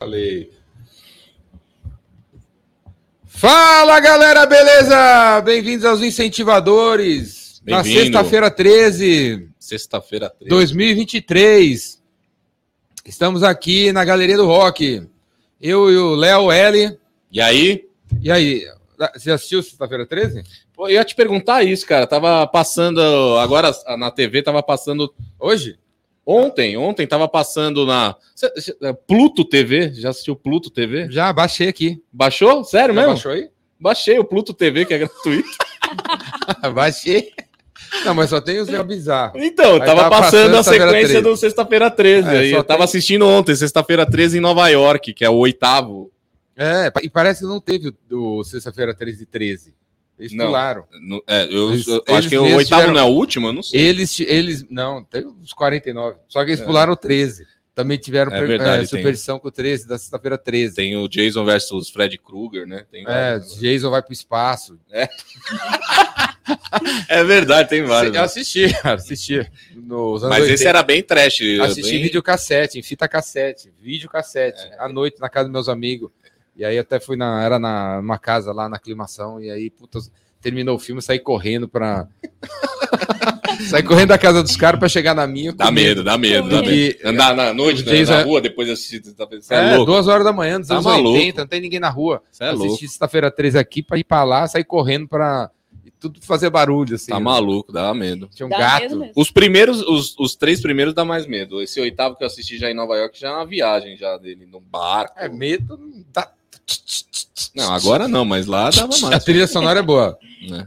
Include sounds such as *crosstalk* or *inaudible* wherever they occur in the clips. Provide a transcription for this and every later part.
Falei. Fala galera, beleza? Bem-vindos aos incentivadores. Na sexta-feira 13, Sexta-feira 13. 2023. Estamos aqui na Galeria do Rock. Eu e o Léo L. E aí? E aí, você assistiu sexta-feira 13? Pô, eu ia te perguntar isso, cara. Tava passando. Agora na TV tava passando. Hoje? Ontem, ontem tava passando na. Cê- Pluto TV. Já assistiu Pluto TV? Já baixei aqui. Baixou? Sério Já mesmo? baixou aí? Baixei o Pluto TV, que é gratuito. *laughs* *laughs* baixei. Não, mas só tem os Léo Bizarro. Então, Aí tava tava passando passando a sequência 13. do Sexta-feira 13. É, aí eu tava tem- assistindo ontem, Sexta-feira 13 em Nova York, que é o oitavo. É, e parece que não teve o, o sexta-feira 13 e 13. Eles Não. pularam. No- é, eu, Eles- eu acho que o oitavo tiveram- não é o último, eu não sei. Eles, eles, não, tem uns 49. Só que eles É. pularam o 13. Também tiveram É verdade, é, tem. superstição com o 13, da sexta-feira 13. Tem o Jason versus Fred Krueger, né? Tem É, vários. Jason vai pro espaço. é *laughs* verdade, tem vários. Eu assisti, *laughs* cara, assisti. Nos Mas esse 80. era bem trash. Assisti bem... videocassete, em fita cassete, videocassete, É. à noite na casa dos meus amigos. E aí até fui na, era na uma casa lá na aclimação, e aí, puta, terminou o filme, saí correndo pra. *laughs* saí correndo da casa dos caras pra chegar na minha. Dá medo, dá medo, dá medo. E- Andar na noite, né, na rua, depois de assistir. Tá É, é, louco. duas horas da manhã, dos Tá anos maluco. 80, não tem ninguém na rua. Você é louco. Assisti sexta-feira 13 aqui pra ir pra lá, sair correndo pra. E tudo fazer barulho, assim. Tá né? maluco, dá medo. Tinha um Dá medo gato. mesmo. Os primeiros, os, os três primeiros dá mais medo. Esse oitavo que eu assisti já em Nova York já é uma viagem já dele, no barco. É, medo. não Dá... Não, agora não, mas lá dava *laughs* A mais. trilha sonora é boa. né?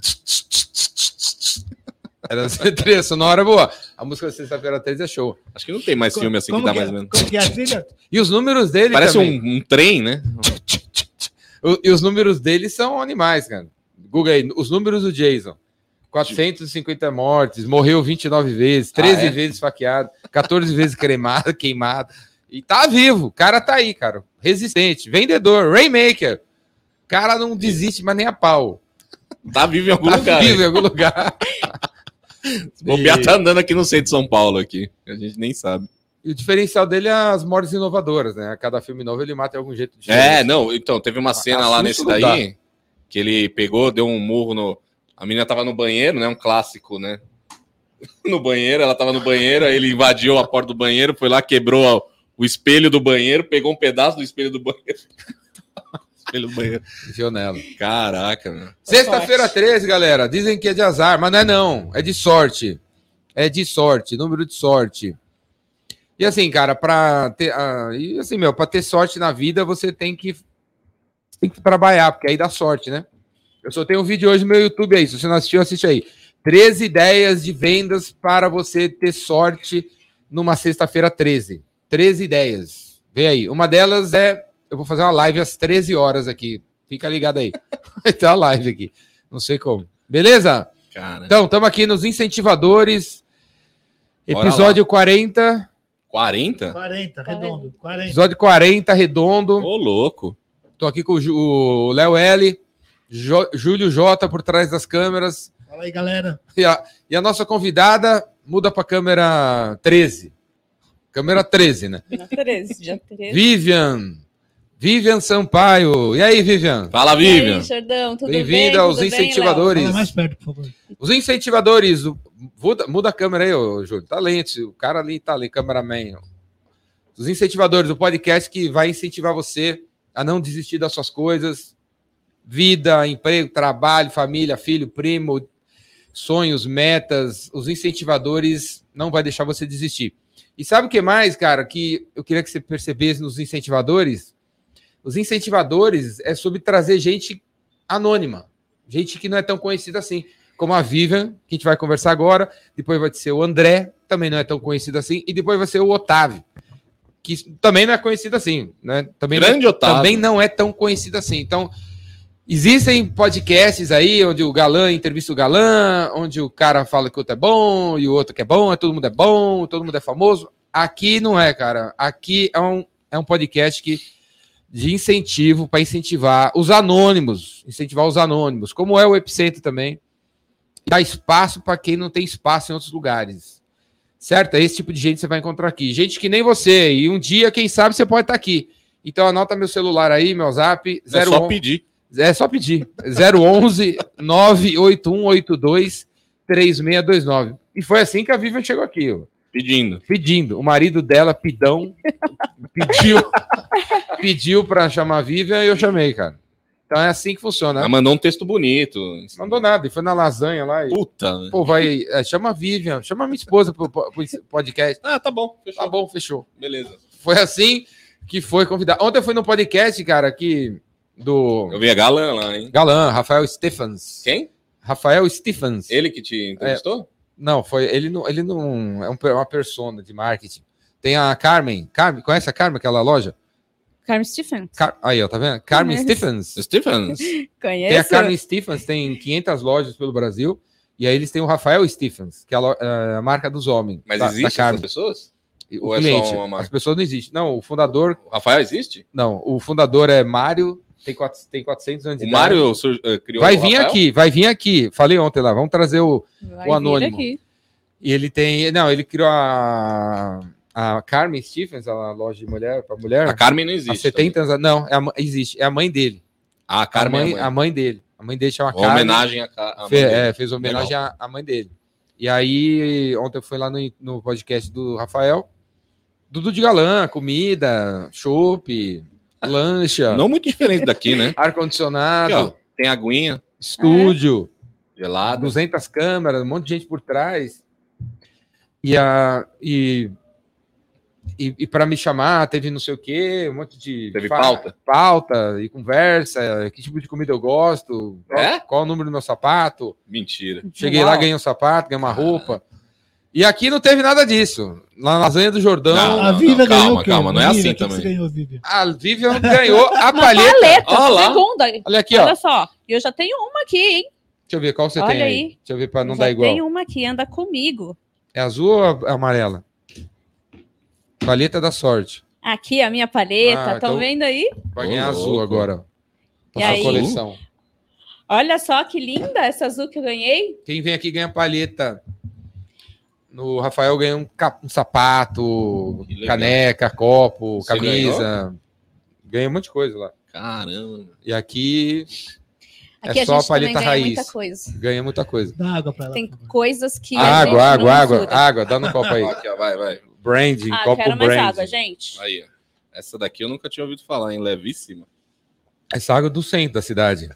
Era a trilha sonora é boa. A música da sexta-feira 13 é show. Acho que não tem mais filme assim que dá que é? mais que é a trilha? E os números dele Parece um, um trem, né? O- E os números dele são animais, cara. Google aí, os números do Jason. 450 mortes, morreu 29 vezes, 13 Ah, é? vezes esfaqueado, 14 vezes cremado, *laughs* queimado. E tá vivo, o cara tá aí, cara. Resistente, vendedor, Rainmaker. O cara não desiste mais nem a pau. Tá vivo em algum Tá lugar. vivo né? em algum lugar. *laughs* O Bobear tá andando aqui no centro de São Paulo aqui. A gente nem sabe. E o diferencial dele é as mortes inovadoras, né? A cada filme novo ele mata de algum jeito É, não, então, teve uma cena lá nesse daí que ele pegou, deu um murro no. A menina tava no banheiro, né? Um clássico, né? *laughs* No banheiro, ela tava no banheiro, aí ele invadiu a porta do banheiro, foi lá, quebrou a- o espelho do banheiro, pegou um pedaço do espelho do banheiro. *laughs* espelho do banheiro. Enfiou nela. Caraca, meu. Sexta-feira 13, galera. Dizem que é de azar, mas não é não. É de sorte. É de sorte, número de sorte. E assim, cara, pra ter. ah, e assim, meu, pra ter sorte na vida, você tem que, tem que trabalhar, porque aí dá sorte, né? Eu só tenho um vídeo hoje no meu YouTube aí. Se você não assistiu, assiste aí. 13 ideias de vendas para você ter sorte numa sexta-feira 13. 13 ideias. Vê aí. Uma delas é. Eu vou fazer uma live às 13 horas aqui. Fica ligado aí. *laughs* Vai ter uma live aqui. Não sei como. Beleza? Cara. Então, estamos aqui nos incentivadores. Episódio 40. 40? 40, redondo. 40. Episódio 40, redondo. Ô, louco. Tô aqui com o Léo L, Jo- Júlio J por trás das câmeras. Fala aí, galera. E a, e a nossa convidada muda para câmera 13. Câmera 13, né? Na 13, dia 13. Vivian. Vivian Sampaio. E aí, Vivian? Fala, E Vivian. aí, Xandão, tudo bem? Bem-vinda aos Tudo bem, Léo? incentivadores. Fala mais perto, por favor. Os incentivadores, o- muda, muda a câmera aí, ô, Júlio. Talento, o cara ali tá ali, cameraman. Os incentivadores, o podcast que vai incentivar você a não desistir das suas coisas. Vida, emprego, trabalho, família, filho, primo, sonhos, metas. Os incentivadores não vai deixar você desistir. E sabe o que mais, cara, que eu queria que você percebesse nos incentivadores? Os incentivadores é sobre trazer gente anônima, gente que não é tão conhecida assim como a Vivian, que a gente vai conversar agora. Depois vai ser o André, também não é tão conhecido assim. E depois vai ser o Otávio, que também não é conhecido assim. Né? Também, não, Grande Otávio. também não é tão conhecido assim. Então, existem podcasts aí onde o galã entrevista o galã, onde o cara fala que o outro é bom e o outro que é bom, todo mundo é bom, todo mundo é famoso. Aqui não é, cara. Aqui é um, é um podcast que de incentivo para incentivar os anônimos, incentivar os anônimos, como é o Epicentro também. Dá espaço para quem não tem espaço em outros lugares. Certo? É esse tipo de gente que você vai encontrar aqui. Gente que nem você. E um dia, quem sabe, você pode estar aqui. Então anota meu celular aí, meu zap. É só 01 pedir. É só pedir. 011 98182 3629. E foi assim que a Vivian chegou aqui, ó, Pedindo. pedindo. O marido dela, Pidão, pediu pediu para chamar a Vivian e eu chamei, cara. Então é assim que funciona. Ela mandou um texto bonito. Não mandou nada, e foi na lasanha lá. E, Puta. né? pô, vai, é, chama a Vivian, chama a minha esposa pro, pro podcast. Ah, tá bom. Fechou. Tá bom, fechou. Beleza. Foi assim que foi convidado. Ontem eu fui no podcast, cara, aqui do Eu vi a galã lá, hein? Galã, Rafael Stephens. Quem? Rafael Stephens. Ele que te entrevistou? Não, foi ele não, ele não é um, per- uma persona de marketing. Tem a Carmen, Carmen, conhece a Carmen aquela loja? Carmen Stephen. Car- aí, ó, tá vendo? Carmen Conheço. Stephens. Stephens. *laughs* Tem a Conheço. Carmen Stephens, tem 500 lojas pelo Brasil. E aí eles têm o Rafael Stephens, que é a, lo- é a marca dos homens. Mas da, da existe essas Carmen. pessoas? O ou é só cliente. uma marca? As pessoas não existem. Não, o fundador, O Rafael existe? não, o fundador é Mário, tem, quatro- tem 400 anos de O idade. Mário eh, criou Vai o vir Rafael? aqui, vai vir aqui. Falei ontem lá, vamos trazer o. Vai o vir anônimo. aqui. E ele tem. Não, ele criou a, a Carmen Stephens, a loja de mulher para mulher. A Carmen não há existe. 70 anos. Não, é a existe. É a mãe dele. Ah, a A Carmen mãe, é a a mãe dele. A mãe dele chama Uma Carmen. homenagem à, ca- à mãe Fe- dele. é, fez homenagem à, à mãe dele. E aí, ontem eu fui lá no, no podcast do Rafael. Dudu de galã, comida, chopp, lancha, Não muito diferente daqui, né? *laughs* Aqui, ó, ar-condicionado, tem aguinha estúdio. gelada. 200 câmeras, um monte de gente por trás. E, a, e, e, e para me chamar, teve não sei o quê, um monte de. Teve fa- pauta? Pauta e conversa, que tipo de comida eu gosto, qual, É? qual o número do meu sapato. Mentira. Cheguei Uau. lá, ganhei um sapato, ganhei uma roupa. E aqui não teve nada disso. Na lasanha do Jordão, Não, a Vivian calma, ganhou o quê? calma, não é Vivian, assim também. ganhou, Vivian? a Vivian ganhou a *laughs* palheta. paleta, Ó lá. segunda. Olha aqui, ó. Olha só, eu já tenho uma aqui, hein? Deixa eu ver qual você Olha tem aí. aí. Deixa eu ver para não já dar igual. tenho uma aqui, anda comigo. É azul ou amarela? Palheta da sorte. Aqui a minha paleta, Ah, estão então- vendo aí? Vai ganhar azul louco. agora. ó. E sua aí? coleção. Olha só que linda essa azul que eu ganhei. Quem vem aqui ganha palheta. No Rafael ganha um, cap- um sapato, caneca, copo, Você camisa. Ganha um monte de coisa lá. Caramba. E aqui É Aqui só a palheta ganha raiz. muita coisa. ganha muita coisa. Dá água pra ela. Tem coisas que. a gente Água, não água, água, água. Dá no copo aí. *laughs* Aqui, ó, vai, vai. Branding, Ah, copo quero mais branding. água, gente. Aí, ó. Essa daqui eu nunca tinha ouvido falar, hein? Levíssima. Essa água é do centro da cidade. *laughs*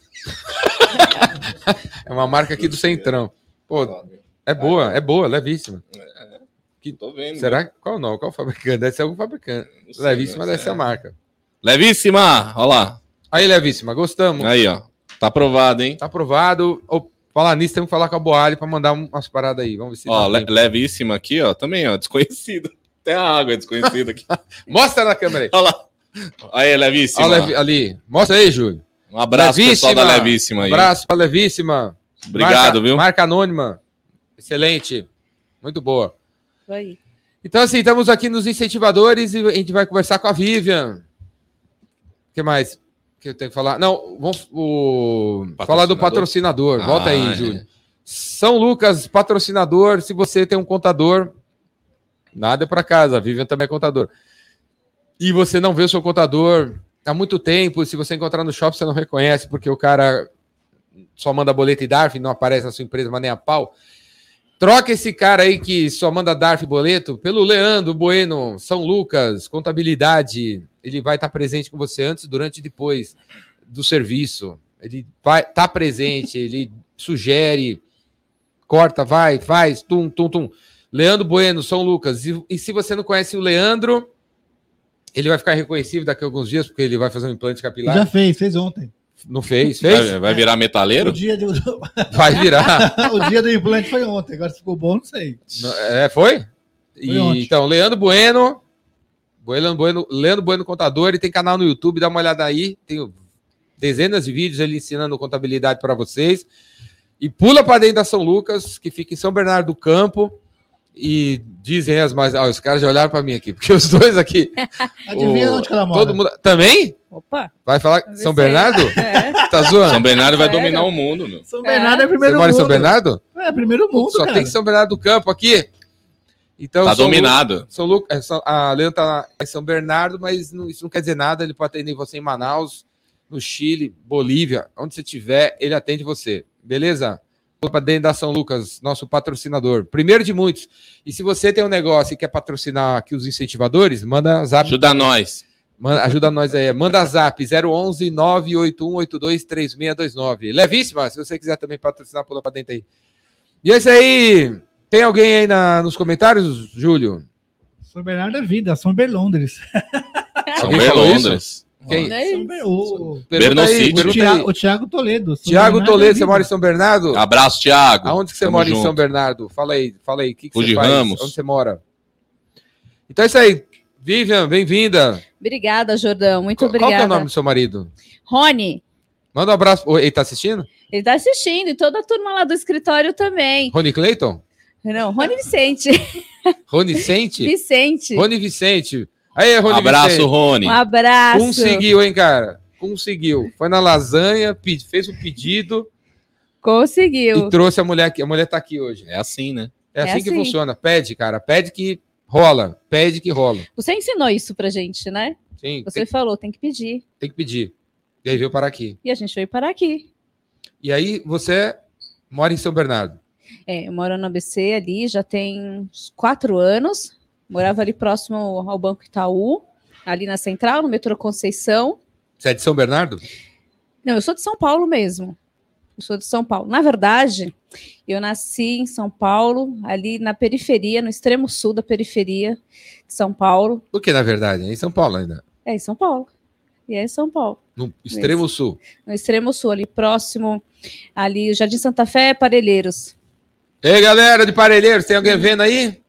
é uma marca aqui do Centrão. Pô, é boa, é boa, levíssima. Que tô vendo. Será que qual não? Qual fabricante? Deve ser algum fabricante. Sei, Levíssima deve ser é. a marca. Levíssima! Olha lá. Aí, Levíssima, gostamos. Aí, ó. Tá aprovado, hein? Tá aprovado. Ô, falar nisso, temos que falar com a Boali para mandar um- umas paradas aí. Vamos ver se. Ó, le- tempo. levíssima aqui, ó. Também, ó. Desconhecido. Até a água é desconhecida aqui. *laughs* Mostra na câmera aí. Olha lá. Aí, levíssima. Ó, Levi- ali. Mostra aí, Júlio. Um abraço, pessoal da Levíssima. Levíssima Um aí. abraço para Levíssima. Obrigado, Marca- viu? Marca anônima. Excelente. Muito boa. Aí. Então, assim, estamos aqui nos incentivadores e a gente vai conversar com a Vivian. O que mais que eu tenho que falar? Não, vamos o... falar do patrocinador. Volta Ah, aí, é. Júlio. São Lucas, patrocinador. Se você tem um contador, nada é para casa. A Vivian também é contador. E você não vê o seu contador há muito tempo. Se você encontrar no shopping, você não reconhece, porque o cara só manda boleto e DARF, não aparece na sua empresa, mas nem a pau. Troca esse cara aí que só manda DARF boleto pelo Leandro Bueno, São Lucas, contabilidade. Ele vai estar presente com você antes, durante e depois do serviço. Ele vai estar presente, *laughs* ele sugere, corta, vai, faz, tum, tum, tum. Leandro Bueno, São Lucas. E, e se você não conhece o Leandro, ele vai ficar reconhecível daqui a alguns dias, porque ele vai fazer um implante capilar. Já fez, fez ontem. Não fez? Fez? Vai, vai virar metaleiro? O dia, do, *laughs* Vai virar. *laughs* o dia do implante foi ontem. Agora se ficou bom, não sei. É, foi? E, ontem. então, Leandro Bueno, Leandro Bueno, Leandro Bueno Contador, ele tem canal no YouTube, dá uma olhada aí, tem dezenas de vídeos ele ensinando contabilidade para vocês. E pula para dentro da São Lucas, que fica em São Bernardo do Campo. E dizem as mais. Ó, os caras já olharam para mim aqui, porque os dois aqui. *laughs* Adivinha o- onde que ela mora? Todo mundo. Também? Opa. Vai falar São Bernardo? É. *laughs* Tá São zoando? Bernardo vai dominar o mundo, meu. São Bernardo é Você primeiro mora em mundo. São Bernardo? É, primeiro mundo, Só cara. tem São Bernardo do Campo aqui. Então, Tá São Lu- dominado. São Lu- é, São- a Leandro tá em São Bernardo, mas não- isso não quer dizer nada. Ele pode atender você em Manaus, no Chile, Bolívia, onde você estiver, ele atende você. Beleza? Para dentro da São Lucas, nosso patrocinador. Primeiro de muitos. E se você tem um negócio e quer patrocinar aqui os incentivadores, manda zap. Ajuda nós. Manda- ajuda nós aí. Manda zap 011 98182 3629. Levíssima, se você quiser também patrocinar, pula pra dentro aí. E é isso aí. Tem alguém aí na- nos comentários, Júlio? São Bernardo é vida, São Berlondres. São Alguém falou Londres. Quem? É São isso? Ber- O, o, aí. o Thiago Toledo. São Tiago Bernardo é Toledo, você mora em São Bernardo? Abraço, Thiago. Aonde que você Tamo mora em junto. São Bernardo? Fala aí, fala aí. O que, que você faz? Ramos. Onde você mora? Então é isso aí. Vivian, bem-vinda. Obrigada, Jordão. Muito Qual, qual obrigada. que é o nome do seu marido? Rony, Manda um abraço. Oi, Ele tá assistindo? ele tá assistindo, e toda a turma lá do escritório também. Rony Clayton? Não, Rony Vicente. Rony Vicente? *laughs* Vicente. Rony Vicente. Aí, Rony Abraço, Vicente. Rony. Um abraço. Conseguiu, hein, cara? Conseguiu. Foi na lasanha, fez o pedido Conseguiu. e trouxe a mulher aqui. A mulher tá aqui hoje. É assim, né? É assim, É que assim. funciona. Pede, cara. Pede que rola. Pede que rola. Você ensinou isso pra gente, né? Sim, Você tem, falou, tem que pedir. tem que pedir. E aí veio parar aqui. E a gente veio parar aqui. E aí você mora em São Bernardo. É, eu moro no ABC ali, já tem uns quatro anos. Morava ali próximo ao Banco Itaú, ali na Central, no metrô Conceição. Você é de São Bernardo? Não, eu sou de São Paulo mesmo. Eu sou de São Paulo. Na verdade, eu nasci em São Paulo, ali na periferia, no extremo sul da periferia de São Paulo. Por que, na verdade? É em São Paulo ainda. É em São Paulo. E é em São Paulo. No extremo sul. No extremo sul, ali próximo, ali, Jardim Santa Fé, Parelheiros. Ei, galera de Parelheiros, tem alguém vendo aí?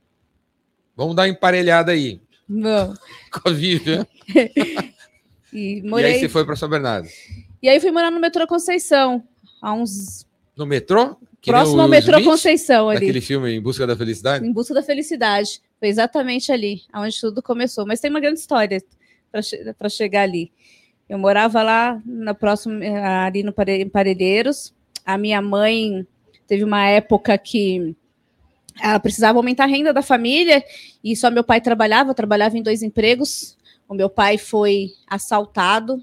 Vamos dar uma emparelhada aí. Bom, *laughs* Com a Vivian. *laughs* e E morei. aí você foi para São Bernardo. E aí fui morar no metrô Conceição, há uns. No metrô? Que próximo ao metrô Smith, Conceição ali. Daquele filme Em Busca da Felicidade? Em busca da felicidade. Foi exatamente ali, onde tudo começou. Mas tem uma grande história para chegar ali. Eu morava lá na próxima, eh, ali no Parelheiros. A minha mãe teve uma época que ela precisava aumentar a renda da família e só meu pai trabalhava, trabalhava em dois empregos. O meu pai foi assaltado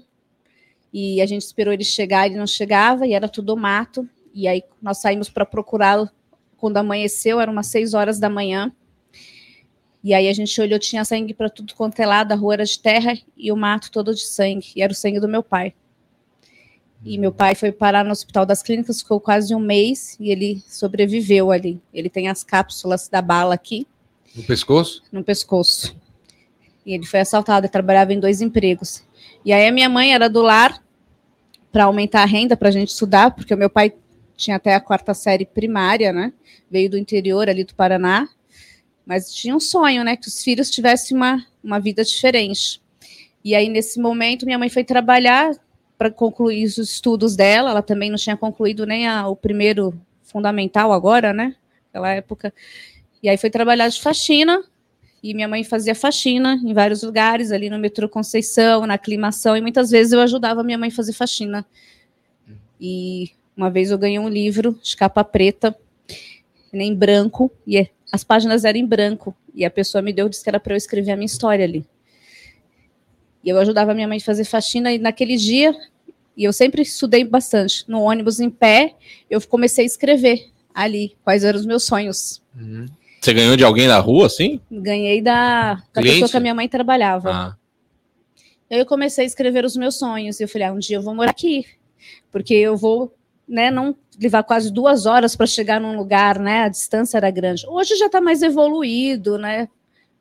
e a gente esperou ele chegar, ele não chegava e era tudo mato. E aí nós saímos para procurá-lo quando amanheceu, eram umas seis horas da manhã. E aí a gente olhou, tinha sangue para tudo quanto é lado, a rua era de terra e o mato todo de sangue. E era o sangue do meu pai. E meu pai foi parar no Hospital das Clínicas, ficou quase um mês e ele sobreviveu ali. Ele tem as cápsulas da bala aqui No pescoço? no pescoço. E ele foi assaltado, ele trabalhava em dois empregos. E aí a minha mãe era do lar para aumentar a renda para a gente estudar, porque o meu pai tinha até a quarta série primária, né? Veio do interior ali do Paraná, mas tinha um sonho, né? Que os filhos tivessem uma, uma vida diferente. E aí, nesse momento, minha mãe foi trabalhar para concluir os estudos dela. Ela também não tinha concluído nem a- o primeiro fundamental agora, né? Naquela época. E aí foi trabalhar de faxina. E minha mãe fazia faxina em vários lugares, ali no metrô Conceição, na aclimação, e muitas vezes eu ajudava minha mãe a fazer faxina. E uma vez eu ganhei um livro de capa preta, em branco, e as páginas eram em branco, e a pessoa me deu, disse que era para eu escrever a minha história ali. E eu ajudava minha mãe a fazer faxina, e naquele dia, e eu sempre estudei bastante, no ônibus em pé, eu comecei a escrever ali quais eram os meus sonhos. Uhum. Você ganhou de alguém da rua, assim? Ganhei da, da pessoa que a minha mãe trabalhava. Ah, aí eu comecei a escrever os meus sonhos. E eu falei, ah, um dia eu vou morar aqui. Porque eu vou, né, não levar quase duas horas para chegar num lugar, né? A distância era grande. Hoje já está mais evoluído, né?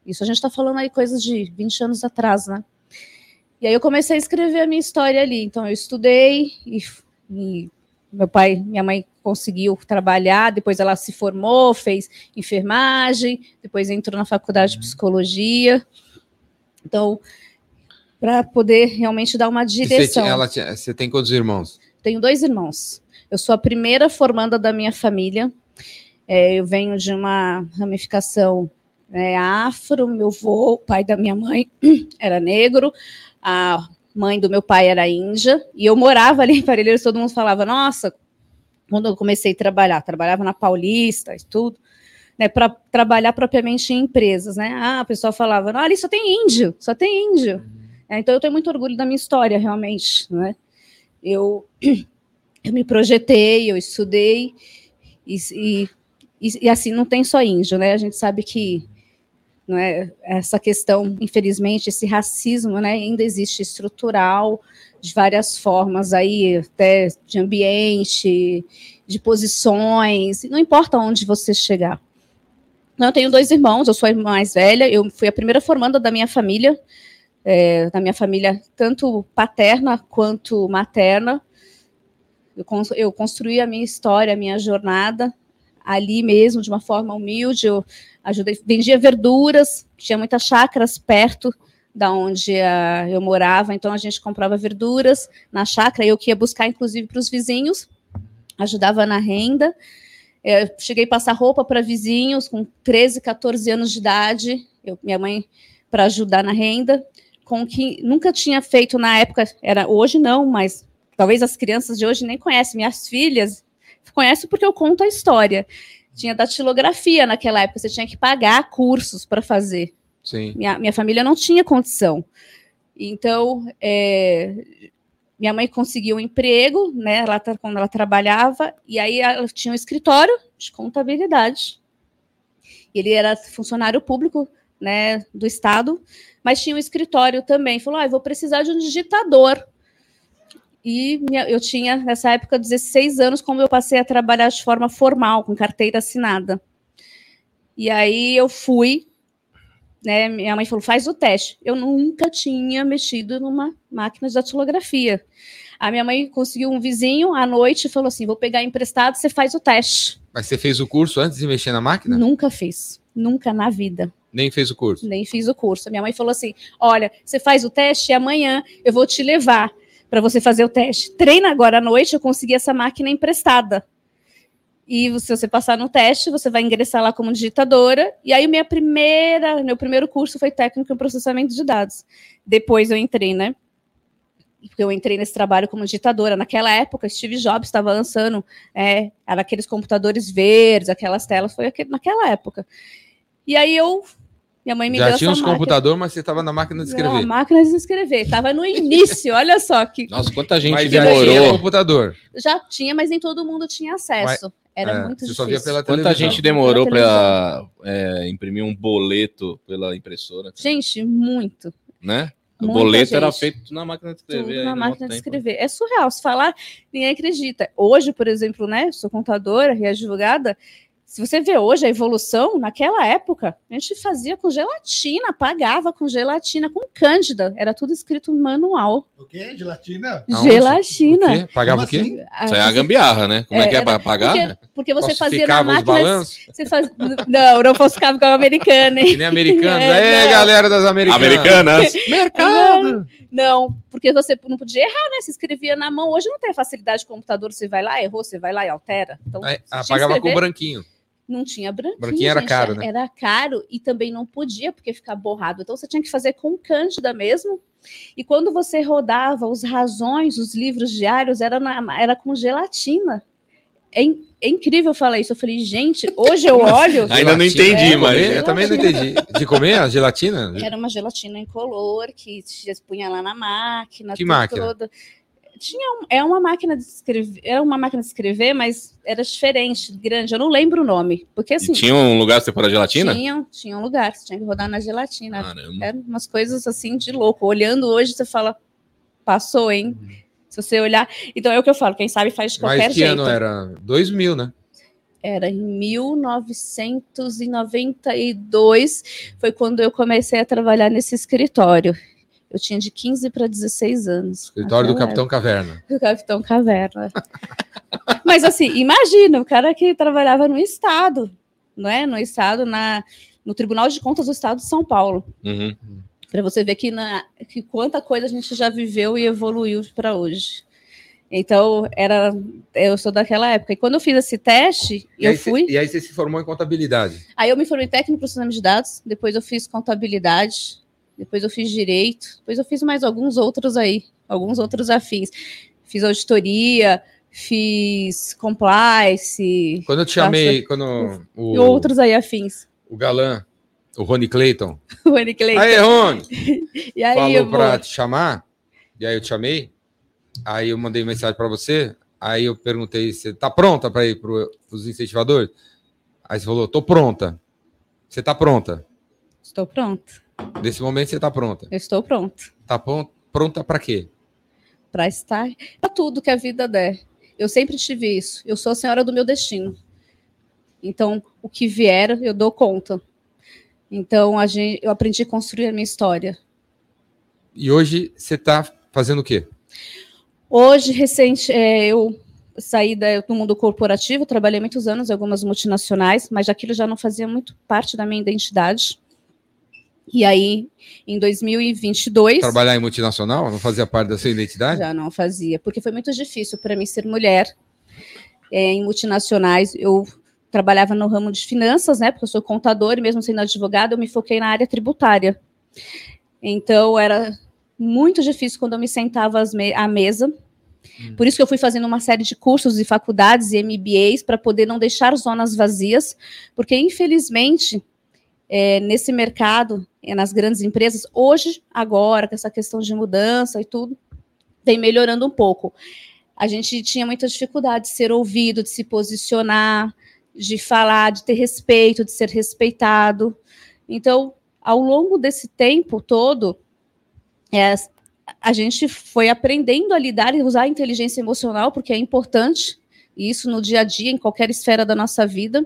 Isso a gente está falando aí coisas de 20 anos atrás, né? E aí eu comecei a escrever a minha história ali. Então eu estudei e, e meu pai, minha mãe conseguiu trabalhar, depois ela se formou, fez enfermagem, depois entrou na faculdade de psicologia. Então, para poder realmente dar uma Você, direção. tinha- ela você tem quantos irmãos? Tenho dois irmãos. Eu sou a primeira formanda da minha família. É, eu venho de uma ramificação é, afro. Meu avô, pai da minha mãe, *clears throat* era negro. A mãe do meu pai era índia. E eu morava ali em Parelheiros. Todo mundo falava, nossa, quando eu comecei a trabalhar, trabalhava na Paulista e tudo. né, para trabalhar propriamente em empresas, né? Ah, a pessoa falava, não, ali só tem índio, só tem índio. É, então eu tenho muito orgulho da minha história, realmente, né? Eu, eu me projetei, eu estudei e, e, e, assim não tem só índio, né? A gente sabe que não é essa questão, infelizmente, esse racismo, né, ainda existe estrutural de várias formas aí, até de ambiente, de posições, não importa onde você chegar. Eu tenho dois irmãos, eu sou a irmã mais velha, eu fui a primeira formanda da minha família, é, da minha família, tanto paterna quanto materna. Eu, eu construí a minha história, a minha jornada ali mesmo, de uma forma humilde. Eu ajudei, vendia verduras, tinha muitas chácaras perto da onde uh, eu morava, então a gente comprava verduras na chácara, eu que ia buscar, inclusive, para os vizinhos, ajudava na renda. Eu cheguei a passar roupa para vizinhos com 13, 14 anos de idade, eu, minha mãe para ajudar na renda, com que nunca tinha feito na época, era hoje não, mas talvez as crianças de hoje nem conhecem, minhas filhas conhecem porque eu conto a história. Tinha datilografia naquela época, você tinha que pagar cursos para fazer. Sim. Minha, minha família não tinha condição. Então, é, minha mãe conseguiu um emprego, né, ela, quando ela trabalhava, e aí ela tinha um escritório de contabilidade. Ele era funcionário público, né, do estado, mas tinha um escritório também. Falou, ah, vou precisar de um digitador. E minha, eu tinha, nessa época, 16 anos, quando eu passei a trabalhar de forma formal, com carteira assinada. E aí eu fui né, minha mãe falou, faz o teste. Eu nunca tinha mexido numa máquina de datilografia. A minha mãe conseguiu um vizinho à noite e falou assim: vou pegar emprestado, você faz o teste. Mas você fez o curso antes de mexer na máquina? Nunca fiz. Nunca na vida. Nem fez o curso? Nem fiz o curso. A minha mãe falou assim: olha, você faz o teste e amanhã eu vou te levar para você fazer o teste. Treina agora à noite, eu consegui essa máquina emprestada. E se você passar no teste, você vai ingressar lá como digitadora. E aí, minha primeira, meu primeiro curso foi técnico em processamento de dados. Depois eu entrei, né? Porque eu entrei nesse trabalho como digitadora. Naquela época, Steve Jobs estava lançando é, era aqueles computadores verdes, aquelas telas, foi aquele, naquela época. E aí eu minha mãe me Já deu tinha uns máquina. computador, mas você estava na máquina de escrever. Não, máquina de escrever. Estava no início, *laughs* olha só que Nossa, quanta gente mas já tinha demorou. computador. já tinha, mas nem todo mundo tinha acesso. Era É, muito você difícil. só via pela Quanta televisão. gente demorou para imprimir um boleto pela impressora, Gente, muito. né? O Muita boleto era gente. feito na máquina de escrever. Tudo na máquina de tempo. escrever. É surreal. Se falar, ninguém acredita. Hoje, por exemplo, né? Sou contadora e advogada. Se você vê hoje a evolução, naquela época, a gente fazia com gelatina, pagava com gelatina, com cândida. Era tudo escrito manual. O quê? Gelatina? Aonde? Gelatina. O quê? Pagava Como o quê? assim? Isso é a gambiarra, né? Como é, É, que é era- para pagar? Porque, porque você fazia na máquina. balanços? Você faz... Não, não falsificava com a americana, Que hein? nem americanos. *laughs* É, É, não. galera das americanas. Americanas. *laughs* Mercado. Não, porque você não podia errar, né? Se escrevia na mão. Hoje não tem facilidade de computador, você vai lá, errou, você vai lá e altera. Então, É, que Apagava com branquinho. Não tinha branquinho. Branquinho era gente, caro, né? Era caro e também não podia, porque ficar borrado. Então você tinha que fazer com cândida mesmo. E quando você rodava os razões, os livros diários, era, na- era com gelatina. É, in- é incrível falar isso. Eu falei, gente, hoje eu olho. Ainda não entendi, de mas-? Eu também não entendi. De comer a gelatina? Era uma gelatina incolor que se punha lá na máquina. Que tudo máquina? todo. Tinha um- é uma máquina de escrever, era uma máquina de escrever, mas era diferente, grande. Eu não lembro o nome, porque assim E tinha um lugar pra você pôr a gelatina? tinha, tinha um lugar, você tinha que rodar na gelatina. Caramba. Eram umas coisas assim de louco. Olhando hoje, você fala, passou, hein? Se você olhar. Então é o que eu falo, quem sabe faz de qualquer Mas que jeito. ano era? 2000, né? Era em 1992, foi quando eu comecei a trabalhar nesse escritório. Eu tinha de 15 para 16 anos. Escritório do *laughs* Capitão Caverna. do Capitão Caverna. Mas assim, imagina, o cara que trabalhava no Estado, não é? No Estado, na, no Tribunal de Contas do Estado de São Paulo. Uhum. Para você ver que, na, que quanta coisa a gente já viveu e evoluiu para hoje. Então, era, eu sou daquela época. E quando eu fiz esse teste, E eu aí, cê- fui. e aí você se formou em contabilidade. Aí eu me formei técnico em processamento de dados, depois eu fiz contabilidade, depois eu fiz direito, depois eu fiz mais alguns outros aí, alguns outros afins. Fiz auditoria, fiz compliance Quando eu te chamei, quando o, e outros aí afins. o galã, o Rony Clayton. *laughs* O N. Clayton. Aí, Rony, *laughs* e aí, falou vou... te chamar, e aí eu te chamei, aí eu mandei mensagem pra você, aí eu perguntei, você tá pronta para ir pro, pros incentivadores? Aí você falou, tô pronta. Você tá pronta. Estou pronto. Nesse momento você tá pronta. Eu estou pronto. Tá pron- pronta para quê? Para estar para tudo que a vida der. Eu sempre tive isso. Eu sou a senhora do meu destino. Então, o que vier, eu dou conta. Então, a gente, eu aprendi a construir a minha história. E hoje você tá fazendo o quê? Hoje, recente, é, eu saí do mundo corporativo, trabalhei muitos anos em algumas multinacionais, mas aquilo já não fazia muito parte da minha identidade. E aí, em 2022, Trabalhar em multinacional? Não fazia parte da sua identidade? já não fazia, porque foi muito difícil para mim ser mulher é, em multinacionais. Eu trabalhava no ramo de finanças, né? Porque eu sou contador e mesmo sendo advogada, eu me foquei na área tributária. Então, era muito difícil quando eu me sentava me- à mesa. Por isso que eu fui fazendo uma série de cursos e faculdades e MBAs para poder não deixar zonas vazias, porque infelizmente é, nesse mercado, é, nas grandes empresas, hoje, agora, com essa questão de mudança e tudo, vem melhorando um pouco. A gente tinha muita dificuldade de ser ouvido, de se posicionar, de falar, de ter respeito, de ser respeitado. Então, ao longo desse tempo todo, é, a gente foi aprendendo a lidar e usar a inteligência emocional, porque é importante, e isso no dia a dia, em qualquer esfera da nossa vida.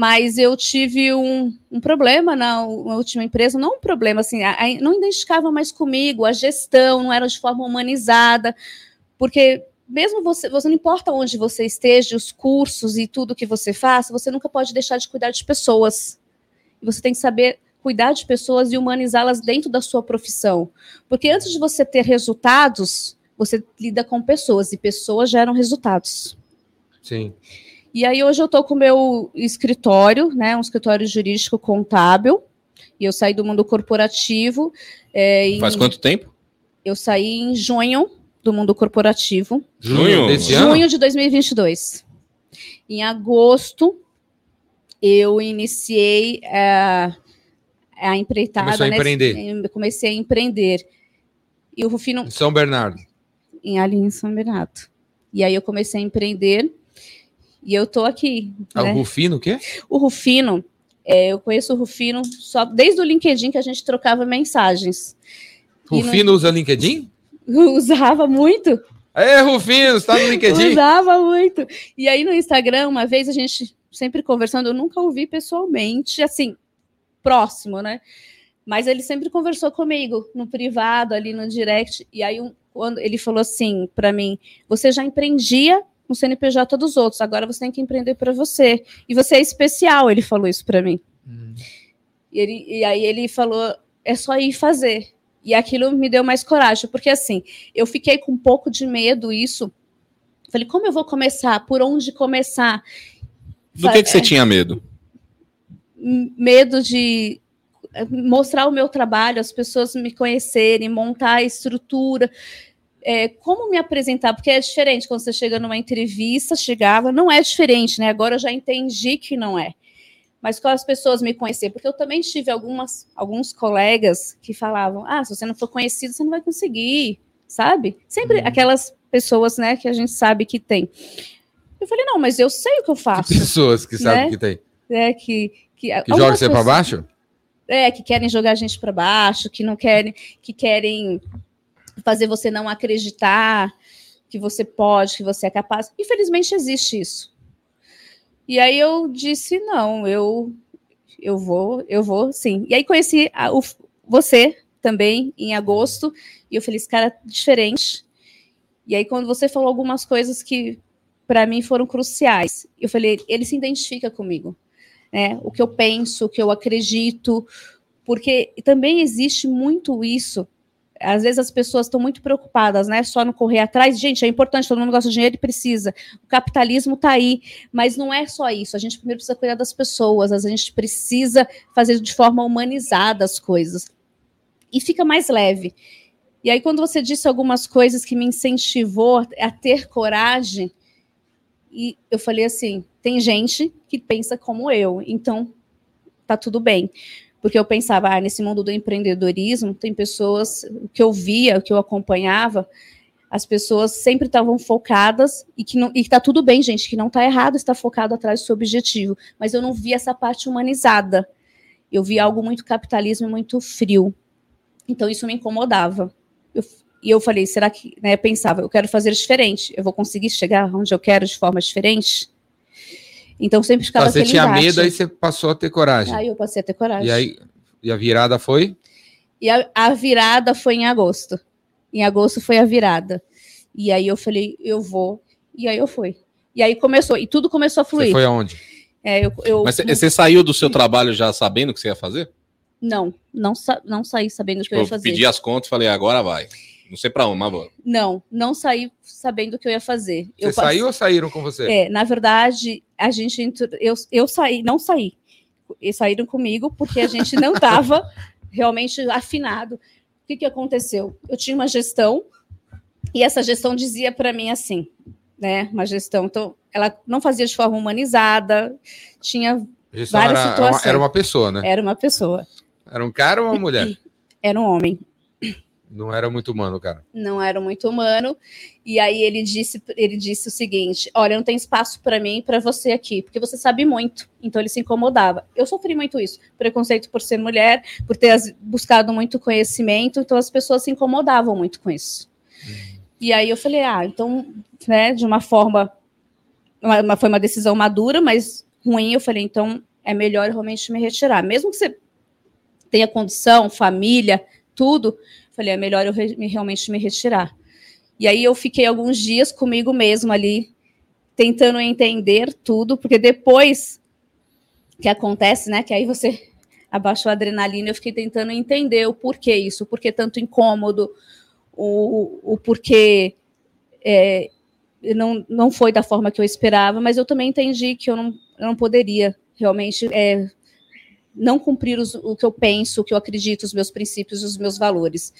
Mas eu tive um, um problema na, última empresa, não um problema, assim, a- a- não identificava mais comigo, a gestão não era de forma humanizada, porque mesmo você, você não importa onde você esteja, os cursos e tudo que você faça, você nunca pode deixar de cuidar de pessoas. Você tem que saber cuidar de pessoas e humanizá-las dentro da sua profissão. Porque antes de você ter resultados, você lida com pessoas, e pessoas geram resultados. Sim. E aí hoje eu estou com o meu escritório, né, um escritório jurídico contábil, e eu saí do mundo corporativo. é, em- Faz quanto tempo? Eu saí em junho do mundo corporativo, Junho? desse ano? junho de 2022. Em agosto, eu iniciei é, a empreitada. Começou a né, empreender. eu comecei a empreender. E o Rufino, Em São Bernardo. em ali em São Bernardo. E aí eu comecei a empreender e eu tô aqui. Ah, né? O Rufino, o quê? O Rufino, é, eu conheço o Rufino só desde o LinkedIn que a gente trocava mensagens. Rufino usa LinkedIn? *laughs* Usava muito, É, Rufino, você tá no LinkedIn? usava muito. E aí no Instagram, uma vez a gente sempre conversando, eu nunca ouvi pessoalmente, assim, próximo, né? Mas ele sempre conversou comigo no privado, ali no direct. E aí um- quando ele falou assim para mim: "Você já empreendia no CNPJ dos outros, agora você tem que empreender para você. E você é especial", ele falou isso para mim. Hum. E, ele, e aí ele falou: é só ir fazer. E aquilo me deu mais coragem, porque assim, eu fiquei com um pouco de medo isso. Falei, como eu vou começar? Por onde começar? Do que, que você tinha medo? Medo de mostrar o meu trabalho, as pessoas me conhecerem, montar a estrutura. É, como me apresentar? Porque é diferente quando você chega numa entrevista, chegava, não é diferente, né? Agora eu já entendi que não é. Mas qual as pessoas me conhecer? Porque eu também tive algumas, alguns colegas que falavam: ah, se você não for conhecido, você não vai conseguir, sabe? Sempre Uhum. aquelas pessoas, né, que a gente sabe que tem. Eu falei: não, mas eu sei o que eu faço. Pessoas que sabem Né? que tem. né, que, que, Que joga você pra baixo? É, que querem jogar a gente para baixo, que não querem, que querem fazer você não acreditar que você pode, que você é capaz. Infelizmente existe isso. E aí eu disse não, eu eu vou, eu vou, sim. E aí conheci a- o- você também em agosto e eu falei, esse cara é diferente. E aí quando você falou algumas coisas que para mim foram cruciais, eu falei, ele se identifica comigo né? O que eu penso, o que eu acredito, porque também existe muito isso. Às vezes as pessoas estão muito preocupadas, né? Só no correr atrás. Gente, é importante, todo mundo gosta de dinheiro e precisa. O capitalismo está aí, mas não é só isso. A gente primeiro precisa cuidar das pessoas, a gente precisa fazer de forma humanizada as coisas. E fica mais leve. E aí, quando você disse algumas coisas que me incentivou a ter coragem, e eu falei assim: tem gente que pensa como eu, então tá tudo bem. Porque eu pensava, ah, nesse mundo do empreendedorismo, tem pessoas, o que eu via, o que eu acompanhava, as pessoas sempre estavam focadas e que não, e tá tudo bem, gente, que não tá errado estar focado atrás do seu objetivo, mas eu não vi essa parte humanizada. Eu vi algo muito capitalismo e muito frio. Então isso me incomodava. Eu, e eu falei, será que, né, eu pensava, eu quero fazer diferente, eu vou conseguir chegar onde eu quero de forma diferente? Então sempre ficava Você aquele tinha embate. medo, aí você passou a ter coragem. Aí eu passei a ter coragem. E aí, e a virada foi? E a, a virada foi em agosto. Em agosto foi a virada. E aí eu falei, eu vou. E aí eu fui. E aí começou, e tudo começou a Você fluir. foi aonde? É, eu, eu- Mas você- você saiu do seu trabalho já sabendo o que você ia fazer? não, não, sa- não saí sabendo o que eu Eu ia fazer. pedi as contas e falei, agora vai. Não sei pra onde, mas vou. Não, não saí sabendo o que eu ia fazer. Você eu saiu ou saíram com você? É, na verdade, a gente entrou- eu, eu saí, não saí. Eles saíram comigo porque a gente não estava *laughs* realmente afinado. O que, que aconteceu? Eu tinha uma gestão e essa gestão dizia para mim assim, né? Uma gestão, então ela não fazia de forma humanizada, tinha várias era, situações. era uma pessoa, né? era uma pessoa, Era um cara ou uma mulher? era um homem. Não era muito humano, cara. não era muito humano. E aí ele disse, ele disse o seguinte: olha, não tem espaço para mim e para você aqui, porque você sabe muito. Então ele se incomodava. Eu sofri muito isso, preconceito por ser mulher, por ter buscado muito conhecimento, então as pessoas se incomodavam muito com isso. E aí eu falei, ah, então, né, de uma forma, uma- foi uma decisão madura, mas ruim, eu falei, então é melhor realmente me retirar, mesmo que você tenha condição, família, tudo, falei, é melhor eu re- me- realmente me retirar. E aí eu fiquei alguns dias comigo mesmo ali, tentando entender tudo, porque depois que acontece, né, que aí você *laughs* abaixou a adrenalina, eu fiquei tentando entender o porquê isso, o porquê tanto incômodo, o, o porquê é, não, não foi da forma que eu esperava, mas eu também entendi que eu não, eu não poderia realmente é, não cumprir os- o que eu penso, o que eu acredito, os meus princípios, os meus valores.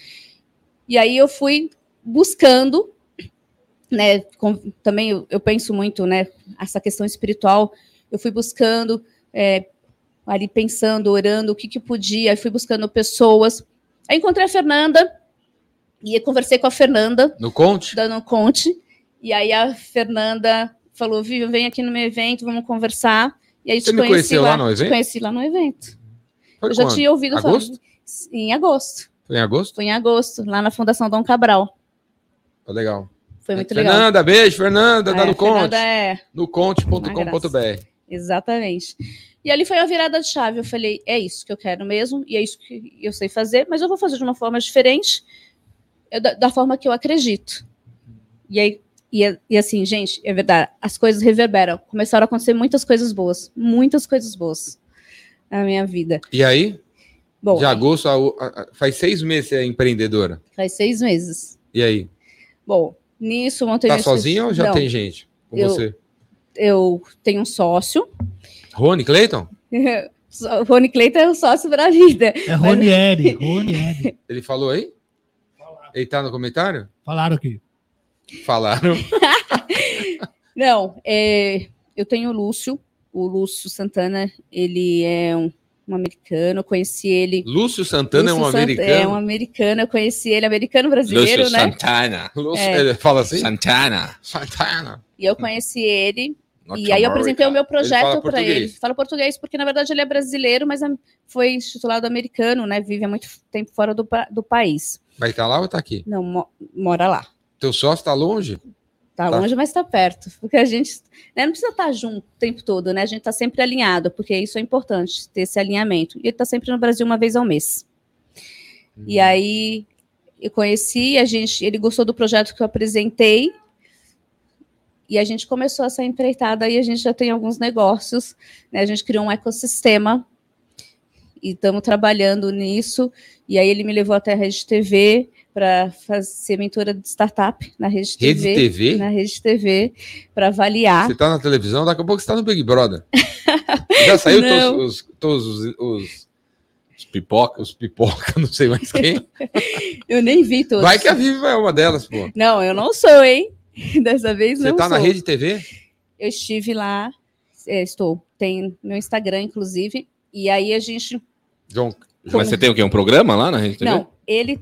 E aí eu fui buscando, né? com- também eu, eu penso muito, né? Essa questão espiritual. Eu fui buscando, é, ali pensando, orando, o que que podia. Aí fui buscando pessoas. Aí encontrei a Fernanda e conversei com a Fernanda No Conte? dando conte. E aí a Fernanda falou: Vivian, vem aqui no meu evento, vamos conversar. E aí Você te me conheci conheceu lá no evento? Conheci lá no evento. Foi eu já quando? tinha ouvido Agosto? falar. Em agosto. Foi em agosto? Foi em agosto, lá na Fundação Dom Cabral. Foi legal. Foi muito legal. Fernanda, beijo, Fernanda, É, no Conte. É, No conte.com.br. exatamente. E ali foi a virada de chave. Eu falei, é isso que eu quero mesmo, e é isso que eu sei fazer, mas eu vou fazer de uma forma diferente, eu- da, da forma que eu acredito. E aí, e, e assim, gente, é verdade, as coisas reverberam. Começaram a acontecer muitas coisas boas, muitas coisas boas na minha vida. E aí, Bom, de agosto, a- a- faz seis meses você é empreendedora. faz seis meses. E aí? Bom, nisso montei Tá sozinha ou já Não, tem gente com eu- você? Eu tenho um sócio. Rony Clayton? *laughs* O Rony Cleiton é o sócio para a vida. É Ronieri, Ronieri. Ele falou aí? Ele tá no comentário? Falaram aqui. Falaram. *laughs* Não, é, eu tenho o Lúcio, o Lúcio Santana, ele é um, um americano, eu conheci ele. Lúcio Santana é um Lúcio Sant- americano. É um americano, eu conheci ele, americano brasileiro, Lúcio né? Santana. *laughs* Lúcio, É. ele fala assim? Santana. Santana. E eu conheci ele, North e aí eu apresentei o meu projeto para ele. Fala português, porque na verdade ele é brasileiro, mas é- foi titulado americano, né? Vive há muito tempo fora do, do país. Vai estar lá ou tá aqui? Não, mo- mora lá. Teu sócio tá longe? Tá, Tá. longe, mas tá perto. Porque a gente né, não precisa estar junto o tempo todo, né? A gente tá sempre alinhado, porque isso é importante, ter esse alinhamento. E ele tá sempre no Brasil uma vez ao mês. E aí eu conheci, a gente, ele gostou do projeto que eu apresentei. E a gente começou essa empreitada e a gente já tem alguns negócios, né? A gente criou um ecossistema e estamos trabalhando nisso. E aí ele me levou até a Rede TV para ser mentora de startup na Rede Rede TV TV? na Rede TV para avaliar. Você tá na televisão, daqui a pouco você tá no Big Brother. Já saiu *laughs* Não. todos, os, todos os, os Os pipoca. Os pipoca, *laughs* não sei mais quem. *laughs* Eu nem vi todos. Vai que a Vivi é uma delas, pô. Não, eu não sou, hein? Dessa vez Você não tá na sou. rede TV? Eu estive lá, é, estou. Tem meu Instagram, inclusive. E aí a gente. João, Mas você tem o quê? Um programa lá na Rede TV? Não, ele?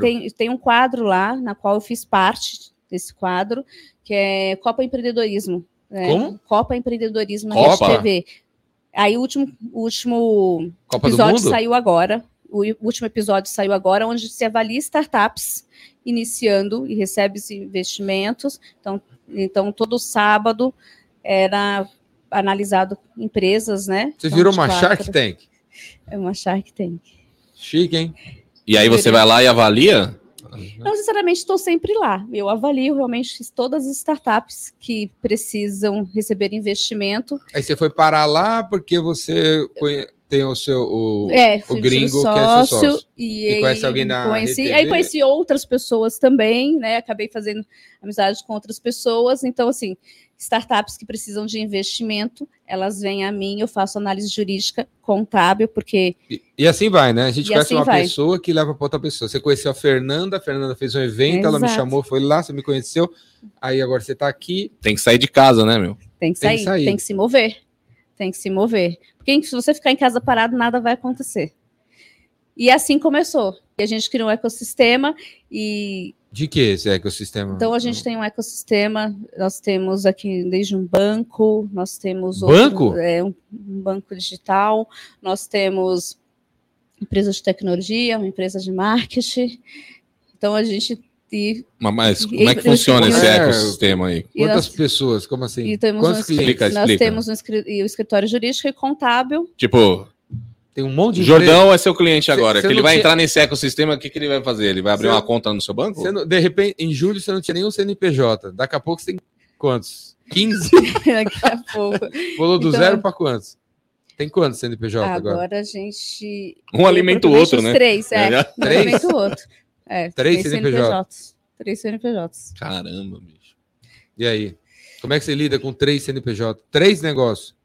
Tem, tem um quadro lá, na qual eu fiz parte desse quadro, que é Copa Empreendedorismo. né? Como? Copa Empreendedorismo na Copa? Rede TV. Aí o último, o último Copa episódio saiu agora. O último episódio saiu agora, onde se avalia startups iniciando e recebe investimentos. Então, então todo sábado era analisado empresas, né? Você São virou uma quatro. Shark Tank. É uma Shark Tank. Chique, hein? E aí você vai lá e avalia? Não necessariamente estou sempre lá. Eu avalio realmente todas as startups que precisam receber investimento. Aí você foi parar lá porque você conhe- tem o seu. O... é, o fui gringo seu que é seu sócio. E, E aí conhece alguém da conheci, aí conheci outras pessoas também, né? Acabei fazendo amizade com outras pessoas. Então, assim, startups que precisam de investimento, elas vêm a mim, eu faço análise jurídica contábil, porque E, e assim vai, né? A gente E conhece assim uma vai. pessoa que leva para outra pessoa. Você conheceu a Fernanda, a Fernanda fez um evento, ela me chamou, foi lá, você me conheceu. Aí agora você tá aqui. Tem que sair de casa, né, meu? tem que Tem sair, que sair. tem que se mover. Tem que se mover. Porque se você ficar em casa parado, nada vai acontecer. E assim começou. E a gente criou um ecossistema e De que esse ecossistema? Então a gente tem um ecossistema, nós temos aqui desde um banco, nós temos Banco? é, um, um banco digital, nós temos empresa de tecnologia, uma empresa de marketing. Então a gente e, Mas, mas como é que funciona esse É. ecossistema aí? Quantas nós, pessoas? Como assim? e temos Quantos um, clientes? Explica, nós explica. temos um o escritório jurídico e contábil. Tipo, Tem um monte de Jordão é seu cliente agora. Cê- cê que ele vai tinha- entrar nesse ecossistema, o que, que ele vai fazer? Ele vai abrir Cê- uma conta no seu banco? empresa. Não- de repente, em julho você não tinha nenhum CNPJ. Daqui a pouco você tem quantos? 15? *laughs* Daqui a pouco. Pulou do Então- zero para quantos? Tem quantos CNPJ agora? Agora a gente. Um alimenta o outro, os né? Três, é. É. Um Três? alimenta o outro. É, Três CNPJ. Três CNPJs. Caramba, bicho. E aí? Como é que você lida com três CNPJ? Três negócios,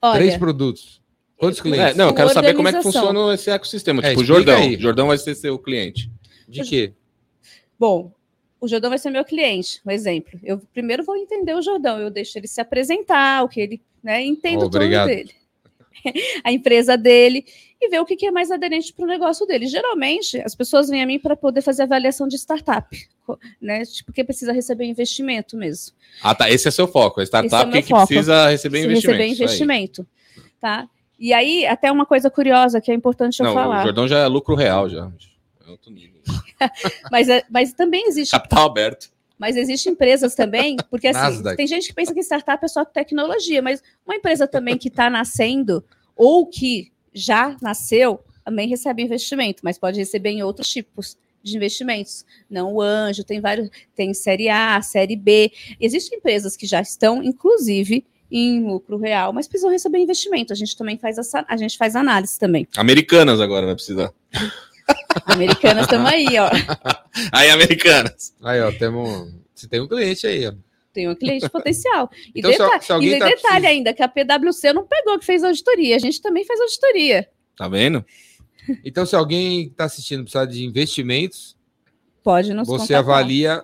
Olha, três produtos. Quantos É, clientes? não, eu quero saber como é que funciona esse ecossistema. É, tipo, o Jordão. aí. Jordão vai ser seu cliente. De quê? Bom, o Jordão vai ser meu cliente, um exemplo. Eu primeiro vou entender o Jordão, eu deixo ele se apresentar, o que ele, né, entendo Obrigado. tudo dele. *laughs* a empresa dele e ver o que é mais aderente para o negócio dele. Geralmente, as pessoas vêm a mim para poder fazer avaliação de startup, né? Tipo, porque precisa receber investimento mesmo. Ah, tá. Esse é seu foco. A é startup meu que foco. precisa receber Se investimento. receber investimento, tá? E aí, até uma coisa curiosa que é importante eu Não, o falar. Jordão já é lucro real, já. É outro nível. *laughs* Mas, é- mas também existe Capital aberto. Mas existem empresas também, porque assim, tem gente que pensa que startup é só tecnologia, mas uma empresa também que está nascendo ou que já nasceu também recebe investimento, mas pode receber em outros tipos de investimentos. Não o anjo, tem vários, tem série A, série B. Existem empresas que já estão, inclusive, em lucro real, mas precisam receber investimento. A gente também faz essa, a gente faz análise também. Americanas agora vai precisar. *laughs* Americanas estão aí, ó. Aí, Americanas. Aí, ó, temos. Você tem um cliente aí, ó. Tem um cliente potencial. *laughs* E, Então, se- deta- se alguém e tá detalhe ainda, que a PwC não pegou que fez auditoria. A gente também faz auditoria. Tá vendo? *laughs* Então, se alguém está assistindo precisar de investimentos, Pode nos você contactar. avalia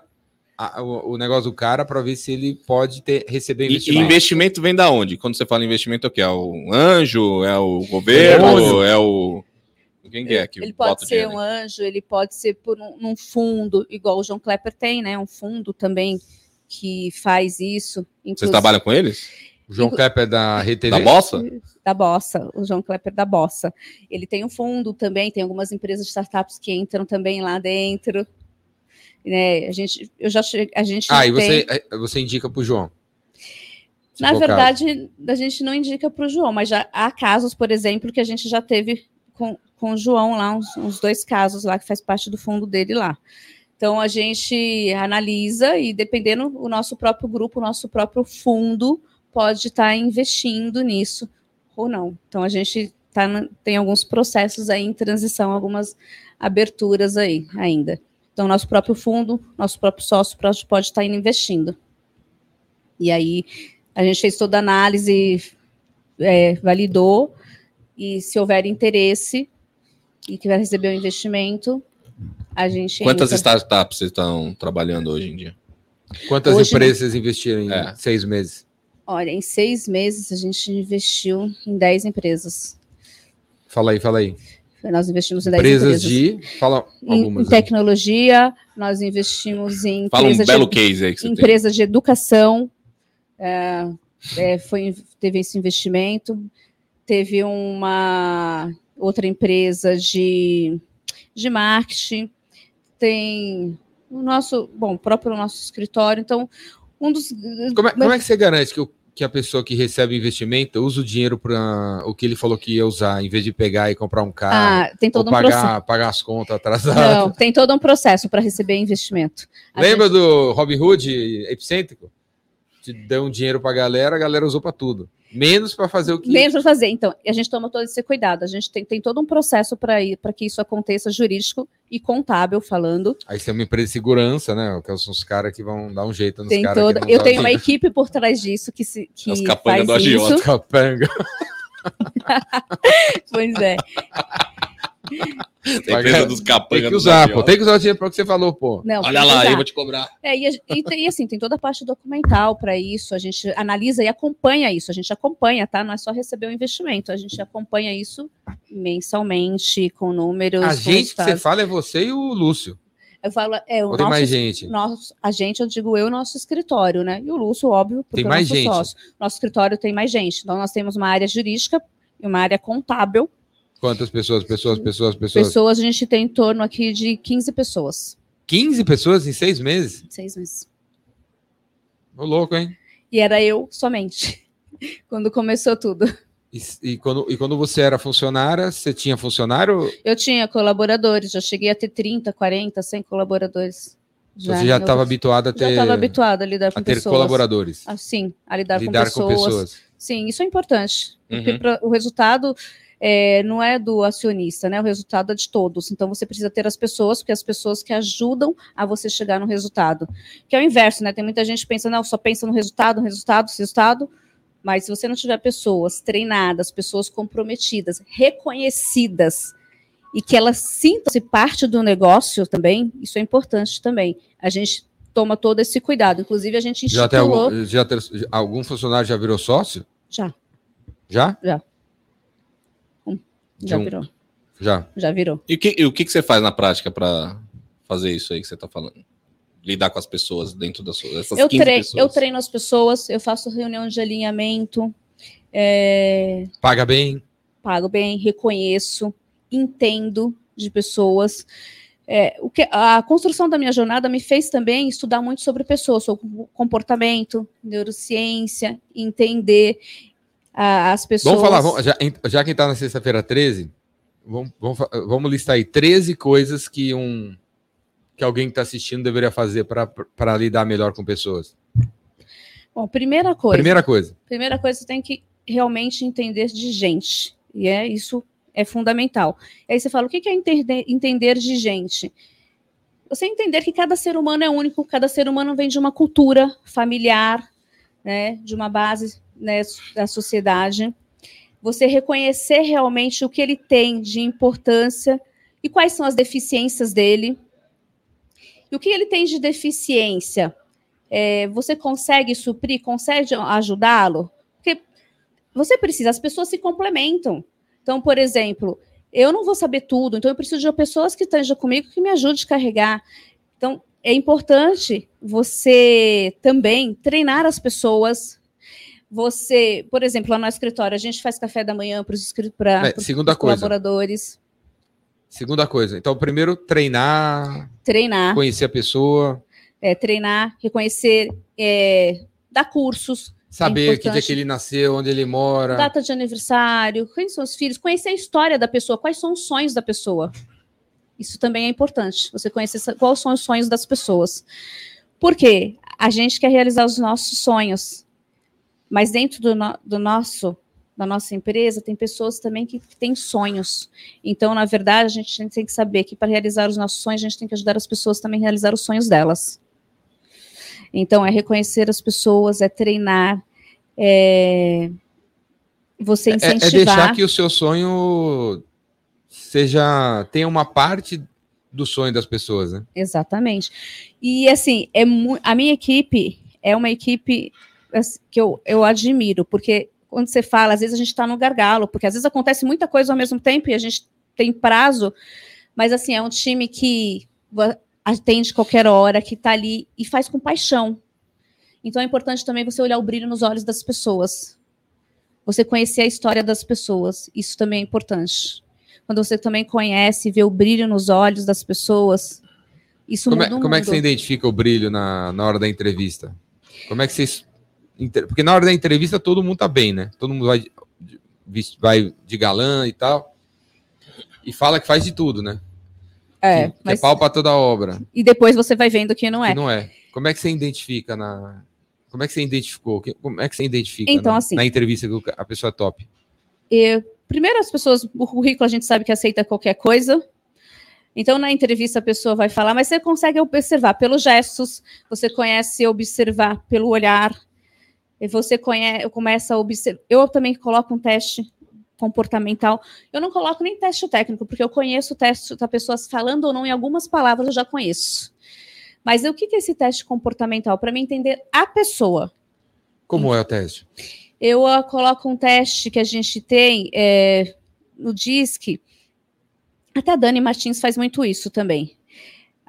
a- o, o negócio do cara para ver se ele pode ter, receber E e investimento. investimento vem da onde? Quando você fala investimento, é o quê? É o anjo? É o governo? É o. Quem que é que Ele pode ser dinheiro um anjo, ele pode ser por um, num fundo, igual o João Klepper tem, né? Um fundo também que faz isso. Vocês inclusive- trabalham com eles? O João Klepper da RTV. Da bossa? da Bossa, o João Klepper da Bossa. Ele tem um fundo também, tem algumas empresas de startups que entram também lá dentro. Né? A gente, eu já a gente Ah, e tem- você, é, você indica para o João. Na verdade, a gente não indica para o João, mas já há casos, por exemplo, que a gente já teve com, com o João lá, uns, uns dois casos lá, que faz parte do fundo dele lá. Então, a gente analisa e, dependendo, o nosso próprio grupo, o nosso próprio fundo pode estar investindo nisso ou não. Então, a gente tá tem alguns processos aí em transição, algumas aberturas aí ainda. Então, nosso próprio fundo, nosso próprio sócio pode estar indo investindo. E aí, a gente fez toda a análise, é, validou, e se houver interesse, e vai receber o investimento, a gente. Quantas entra- startups vocês estão trabalhando hoje em dia? Quantas Hoje, empresas vocês investiram em É. seis meses? Olha, em seis meses a gente investiu em 10 empresas. Fala aí, fala aí. Nós investimos em 10 Empresas empresas. de. Fala Em, algumas. em tecnologia, nós investimos em Fala um belo de, case aí que você tem. empresa de educação. é, é, foi, teve esse investimento. Teve uma outra empresa de, de marketing. Tem o nosso, bom, próprio nosso escritório. Então, um dos. Como é, como é que você garante que, o- que a pessoa que recebe investimento usa o dinheiro para o que ele falou que ia usar, em vez de pegar e comprar um carro, Ah, tem todo um processo. pagar, pagar as contas atrasadas? Não, tem todo um processo para receber investimento. A Lembra do Robin Hood epicêntrico? Te deu um dinheiro pra galera, a galera usou pra tudo. Menos pra fazer o que. Menos para fazer. Então, a gente toma todo esse cuidado. A gente tem, tem todo um processo para que isso aconteça, jurídico e contábil falando. Aí você tem uma empresa de segurança, né? Que são os caras que vão dar um jeito nos Tem caras. Eu dão tenho uma jeito. equipe por trás disso que, se, que As capangas faz do agiota. Capanga. *laughs* Pois é. Tem empresa dos capangas Tem que usar, pô. Tem que usar o dinheiro para o que você falou, pô. Não, Olha lá, usar. eu vou te cobrar. É, e, a- e e assim, tem toda a parte documental para isso. A gente analisa e acompanha isso. A gente acompanha, tá? Não é só receber o investimento. A gente acompanha isso mensalmente, com números. A com gente que você fala é você e o Lúcio. Eu falo, é, o Ou tem nosso, mais gente? nosso, a gente, eu digo eu, nosso escritório, né? E o Lúcio, óbvio, porque Tem é mais nosso gente? sócio. Nosso escritório tem mais gente. Então, nós temos uma área jurídica e uma área contábil. Quantas pessoas, pessoas, pessoas, pessoas? Pessoas, a gente tem em torno aqui de 15 pessoas. 15 pessoas em seis meses? Seis meses. Ô, louco, hein? E era eu somente, *laughs* quando começou tudo. E, e quando, e quando você era funcionária, você tinha funcionário? Eu tinha colaboradores, já cheguei a ter 30, 40, 100 colaboradores. você já no- estava habituado a Já ter, estava habituada a lidar com a ter pessoas. colaboradores? Assim, a lidar, lidar com, pessoas. Sim, isso é importante. Porque Uhum. pra- o resultado é, não é do acionista, né? O resultado é de todos. Então você precisa ter as pessoas, porque as pessoas que ajudam a você chegar no resultado. Que é o inverso, né? Tem muita gente que pensa, não, só pensa no resultado, no resultado, no resultado. Mas se você não tiver pessoas treinadas, pessoas comprometidas, reconhecidas, e que elas sintam-se parte do negócio também, isso é importante também. A gente toma todo esse cuidado. Inclusive, a gente Já tem algum, já ter- algum funcionário já virou sócio? Já, Já? já De um- virou. Já. Já virou. E o que, e o que que você faz na prática para fazer isso aí que você tá falando? Lidar com as pessoas dentro das suas Eu, 15 tre pessoas. eu treino as pessoas, eu faço reunião de alinhamento, é, Paga bem? pago bem, reconheço, entendo de pessoas. É, o que, a construção da minha jornada me fez também estudar muito sobre pessoas, sobre comportamento, neurociência, entender ah, as pessoas. Vamos falar, vamos- já, já que tá na sexta-feira 13, vamos, vamos, vamos listar aí 13 coisas que um que alguém que está assistindo deveria fazer para lidar melhor com pessoas. Bom, primeira coisa. Primeira coisa. Primeira coisa, você tem que realmente entender de gente. E é isso é fundamental. E aí você fala, o que é entender, entender de gente? Você entender que cada ser humano é único, cada ser humano vem de uma cultura familiar, né, de uma base né, da sociedade. Você reconhecer realmente o que ele tem de importância e quais são as deficiências dele. E o que ele tem de deficiência? É, você consegue suprir, consegue ajudá-lo? Porque você precisa, as pessoas se complementam. Então, por exemplo, eu não vou saber tudo, então eu preciso de pessoas que estejam comigo que me ajudem a carregar. Então, é importante você também treinar as pessoas. Você, por exemplo, lá no escritório, a gente faz café da manhã para os É, segunda coisa. Segunda coisa. Então, primeiro, treinar, Treinar, conhecer a pessoa, é, treinar, reconhecer, é, dar cursos, saber que dia que ele nasceu, onde ele mora. data de aniversário, quem são os filhos, conhecer a história da pessoa, quais são os sonhos da pessoa. Isso também é importante, você conhecer quais são os sonhos das pessoas. Por quê? A gente quer realizar os nossos sonhos, mas dentro do, no- do nosso da nossa empresa tem pessoas também que, têm sonhos. Então, na verdade, a gente tem que saber que para realizar os nossos sonhos, a gente tem que ajudar as pessoas também a realizar os sonhos delas. Então, é reconhecer as pessoas, é treinar, é você É, é incentivar. deixar que o seu sonho seja tenha uma parte do sonho das pessoas, né? Exatamente. E assim, é a minha equipe é uma equipe assim, que eu, eu admiro, porque quando você fala, às vezes a gente está no gargalo, porque às vezes acontece muita coisa ao mesmo tempo e a gente tem prazo, mas assim, é um time que atende qualquer hora, que está ali e faz com paixão. Então é importante também você olhar o brilho nos olhos das pessoas. Você conhecer a história das pessoas, isso também é importante. Quando você também conhece e vê o brilho nos olhos das pessoas, isso como muda é, Como é que mundo. você identifica o brilho na, na hora da entrevista? Como é que vocês. Porque na hora da entrevista todo mundo tá bem, né? Todo mundo vai de, vai de galã e tal. E fala que faz de tudo, né? É, que, que mas, é pau pra toda obra. e depois você vai vendo que não é. Que não é. Como é que você identifica na. Como é que você identificou? Que- Como é que você identifica Então, na, assim- na entrevista que a pessoa é top? E, primeiro, as pessoas, o currículo a gente sabe que aceita qualquer coisa. Então, na entrevista, a pessoa vai falar, mas você consegue observar pelos gestos, você conhece observar pelo olhar, e você conhece, começa a observar. Eu também coloco um teste comportamental. Eu não coloco nem teste técnico, porque eu conheço o teste da pessoa falando ou não em algumas palavras, eu já conheço. Mas o que é esse teste comportamental? Para me entender a pessoa. Como é o teste? Eu ah, coloco um teste que a gente tem é, no DISC. Até a Dani Martins faz muito isso também.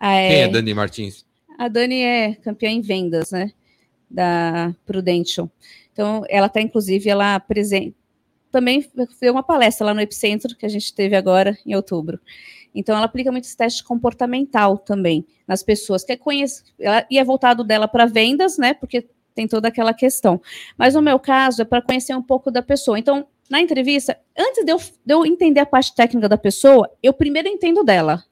É, Quem é Dani Martins? A Dani é campeã em vendas, né? Da Prudential. Então, ela está, inclusive, ela presente. Também deu uma palestra lá no Epicentro, que a gente teve agora em outubro. Então, ela aplica muito esse teste comportamental também nas pessoas. Que é conhece, e é voltado dela para vendas, né? Porque tem toda aquela questão. Mas no meu caso, é para conhecer um pouco da pessoa. Então, na entrevista, antes de eu, de eu entender a parte técnica da pessoa, eu primeiro entendo dela.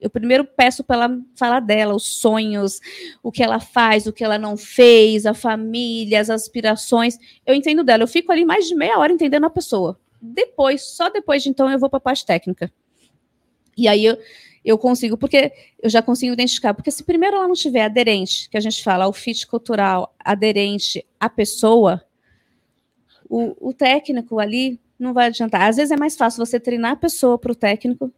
Eu primeiro peço para ela falar dela, os sonhos, o que ela faz, o que ela não fez, a família, as aspirações. Eu entendo dela. Eu fico ali mais de meia hora entendendo a pessoa. Depois, só depois de então, eu vou para a parte técnica. E aí eu, eu consigo, porque eu já consigo identificar. Porque se primeiro ela não tiver aderente, que a gente fala, o fit cultural, aderente à pessoa, o, o técnico ali não vai adiantar. Às vezes é mais fácil você treinar a pessoa para o técnico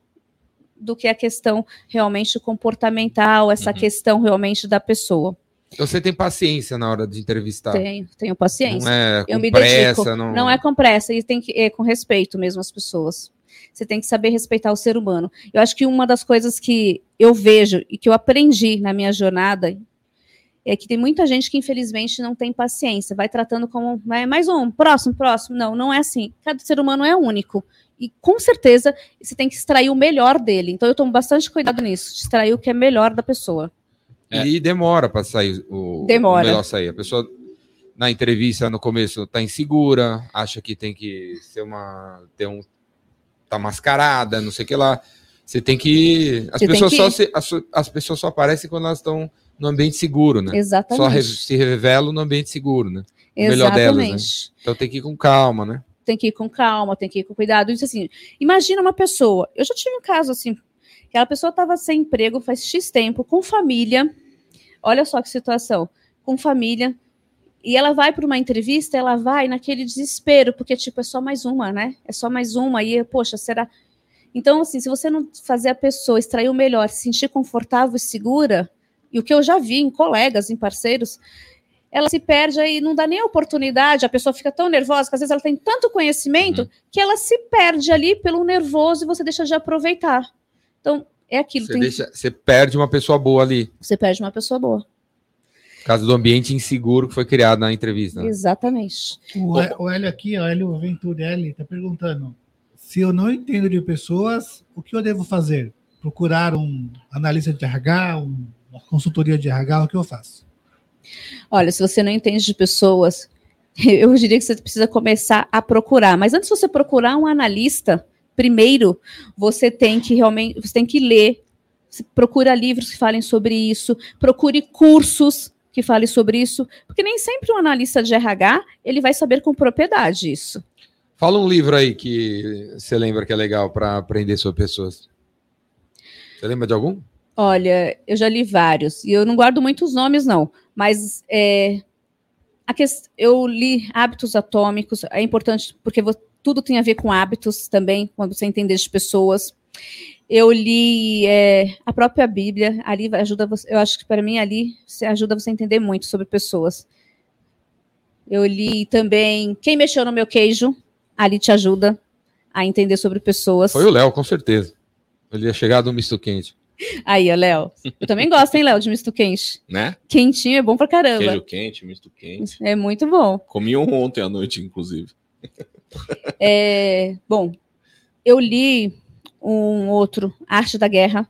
do que a questão realmente comportamental, essa Uhum. questão realmente da pessoa. Então você tem paciência na hora de entrevistar. Tenho, tenho paciência. Não é com Eu me pressa, dedico. não... Não é com pressa, e tem que é com respeito mesmo as pessoas. Você tem que saber respeitar o ser humano. Eu acho que uma das coisas que eu vejo e que eu aprendi na minha jornada é que tem muita gente que infelizmente não tem paciência, vai tratando como "É mais um, próximo, próximo. Não, não é assim. Cada ser humano é único. E com certeza você tem que extrair o melhor dele. Então eu tomo bastante cuidado nisso, de extrair o que é melhor da pessoa. É. E demora para sair o, Demora. o melhor sair. A pessoa na entrevista no começo tá insegura, acha que tem que ser uma ter um tá mascarada, não sei o que lá. Você tem que as Você pessoas que- só se, as, as pessoas só aparecem quando elas estão no ambiente seguro, né? Exatamente. Só re- se revelam no ambiente seguro, né? o melhor delas, né? Exatamente. Então tem que ir com calma, né? Tem que ir com calma, tem que ir com cuidado. Isso assim, imagina uma pessoa. Eu já tive um caso assim, que aquela pessoa estava sem emprego faz X tempo, com família. Olha só que situação, com família. E ela vai para uma entrevista, ela vai naquele desespero, porque tipo, é só mais uma, né? É só mais uma e poxa, será Então, assim, se você não fazer a pessoa extrair o melhor, se sentir confortável e segura, e o que eu já vi em colegas, em parceiros, ela se perde aí, não dá nem a oportunidade, a pessoa fica tão nervosa que às vezes ela tem tanto conhecimento Uhum. que ela se perde ali pelo nervoso e você deixa de aproveitar. Então, é aquilo, Você, tem- deixa, você perde uma pessoa boa ali. você perde uma pessoa boa. Por causa do ambiente inseguro que foi criado na entrevista. né? Exatamente. O, Hé- o Hélio aqui, ó, Hélio Venturelli, está perguntando: se eu não entendo de pessoas, o que eu devo fazer? Procurar um analista de RH, um- uma consultoria de RH, o que eu faço? Olha, se você não entende de pessoas, *laughs* eu diria que você precisa começar a procurar. Mas antes de você procurar um analista, primeiro você tem que realmente, você tem que ler, procura livros que falem sobre isso, procure cursos que falem sobre isso, porque nem sempre um analista de RH ele vai saber com propriedade isso. Fala um livro aí que você lembra que é legal para aprender sobre pessoas. Você lembra de algum? Olha, eu já li vários e eu não guardo muitos nomes não, mas é, a quest... eu li hábitos atômicos. É importante porque vo- tudo tem a ver com hábitos também, quando você entender de pessoas. Eu li é, a própria Bíblia, ali ajuda você, eu acho que para mim ali ajuda você a entender muito sobre pessoas. Eu li também Quem Mexeu no Meu Queijo, ali te ajuda a entender sobre pessoas. Foi o Léo, com certeza. Ele ia chegar do misto quente. Aí, ó, Léo. Eu também gosto, hein, Léo, de misto quente. Né? Quentinho é bom pra caramba. Queijo quente, misto quente. É muito bom. Comi um ontem à noite, inclusive. *laughs* É, bom, eu li um outro, Arte da Guerra.